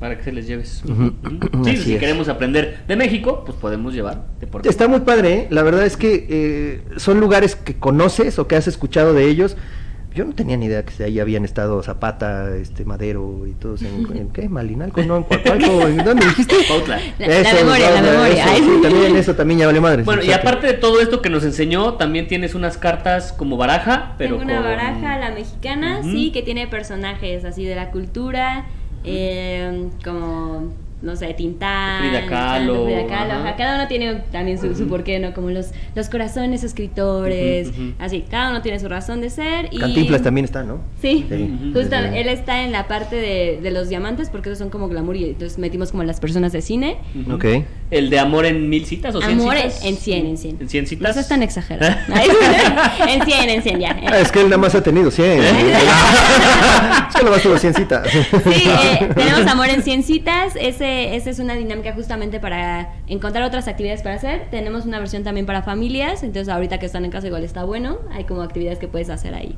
Para que se les lleves. Ujú. *clears throat* Sí, Así si es. queremos aprender de México, pues podemos llevar deporte. Está muy padre, ¿eh? la verdad es que eh, son lugares que conoces o que has escuchado de ellos. Yo no tenía ni idea que ahí habían estado Zapata, este Madero y todos en, *laughs* ¿en qué? Malinalco, no, en Coacalco, ¿en *laughs* dónde dijiste? Pautla. La- la memoria, la eso, memoria. Ay, sí, sí. también eso también ya vale madre. Bueno, y aparte de todo esto que nos enseñó, también tienes unas cartas como baraja, pero Tengo una con- baraja, la mexicana, sí, que tiene personajes así de la cultura, eh, como no sé, Tintán, Frida Kahlo, Frida Kahlo, ajá. ajá, cada uno tiene también su, su porqué, ¿no? Como los, los corazones escritores, así, cada uno tiene su razón de ser. Y... Cantinflas también está, ¿no? Sí, Sí. justo él está en la parte de, de los diamantes porque esos son como glamour y entonces metimos como las personas de cine. Ok. El de amor en mil citas o cien Amor en, citas. en 100, en 100. ¿En 100 citas? No seas tan exagerado. *laughs* *laughs* *laughs* en 100, en 100 ya. Ah, es que él nada más ha tenido 100. es que nada más tuvo 100 citas. Sí, eh, tenemos Amor en 100 citas. Ese, esa es una dinámica justamente para encontrar otras actividades para hacer. Tenemos una versión también para familias. Entonces, ahorita que están en casa, igual está bueno. Hay como actividades que puedes hacer ahí.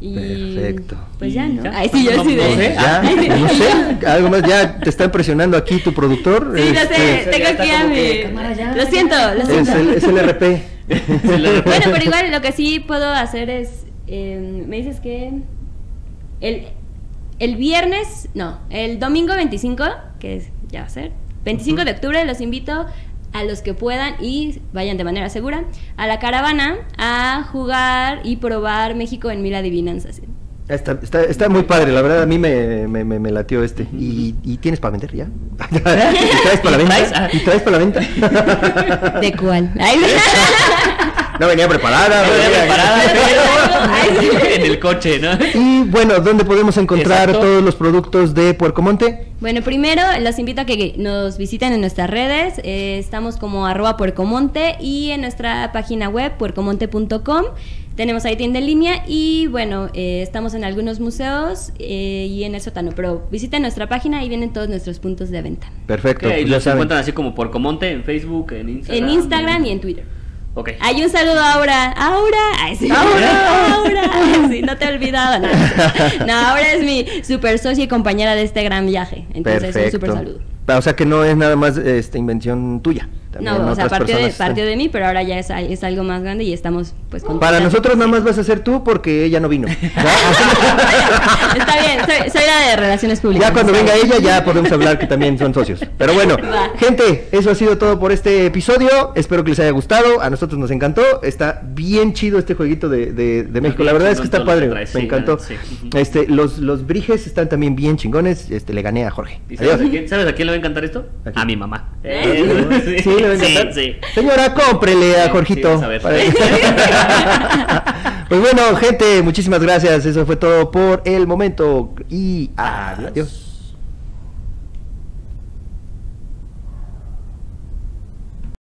Y, Perfecto. Pues ya, ¿Y ¿no? Ay, sí, yo No, sí no de. sé. Ya, *laughs* no sé, algo más, ya te está impresionando aquí tu productor. Sí, lo sé, Este, tengo aquí a mi. Lo siento, lo es, siento. el, es el *laughs* RP. Bueno, pero igual lo que sí puedo hacer es. eh, me dices que. El, el viernes. No, el domingo 25, que es- ya va a ser. 25 de octubre, los invito a los que puedan y vayan de manera segura a la caravana a jugar y probar México en mil adivinanzas. Está, está, está muy padre, la verdad a mí me, me, me, me latió este. ¿Y, y tienes para vender ya? *laughs* ¿Y traes para la venta? ¿Y traes para la venta? ¿De cuál? *laughs* No venía preparada. No venía preparada, *laughs* *laughs* en el coche, ¿no? Y bueno, ¿dónde podemos encontrar Exacto. todos los productos de Puercomonte? Bueno, primero los invito a que nos visiten en nuestras redes. Eh, estamos como arroba puercomonte y en nuestra página web puercomonte.com. Tenemos ahí tienda en línea y bueno, eh, estamos en algunos museos eh, y en el sótano. Pero visiten nuestra página y vienen todos nuestros puntos de venta. Perfecto. Y ya los saben. encuentran así como por Comonte en Facebook, en Instagram. En Instagram y en Twitter. Ok. Hay un saludo ahora. Aura. Ay, sí. Aura. Aura. Ay, sí, no te he olvidado. No, no, Aura es mi super socia y compañera de este gran viaje. Entonces, un super saludo. O sea que no es nada más este, invención tuya. También No, o sea, partió de, partió de mí, pero ahora ya es, es algo más grande y estamos pues con Para nosotros nada más vas a ser tú porque ella no vino. ¿Ya? *laughs* Está bien, soy, soy la de relaciones públicas. Ya cuando venga bien. ella ya podemos hablar que también son socios. Pero bueno, *laughs* Va. gente, eso ha sido todo por este episodio. Espero que les haya gustado. A nosotros nos encantó. Está bien chido este jueguito de, de- de México. La verdad es que está padre. traes, Me sí, encantó. sí. Este, los, los briges están también bien chingones. Este, le gané a Jorge. ¿Y sabes, Adiós. a quién, sabes a quién le va a encantar esto? A mi mamá. ¿Eh? *laughs* Sí, le va a encantar. Sí, sí. Señora, cómprele a Jorgito. a. Para- *laughs* pues bueno, gente, muchísimas gracias. Eso fue todo por el momento. Y adiós.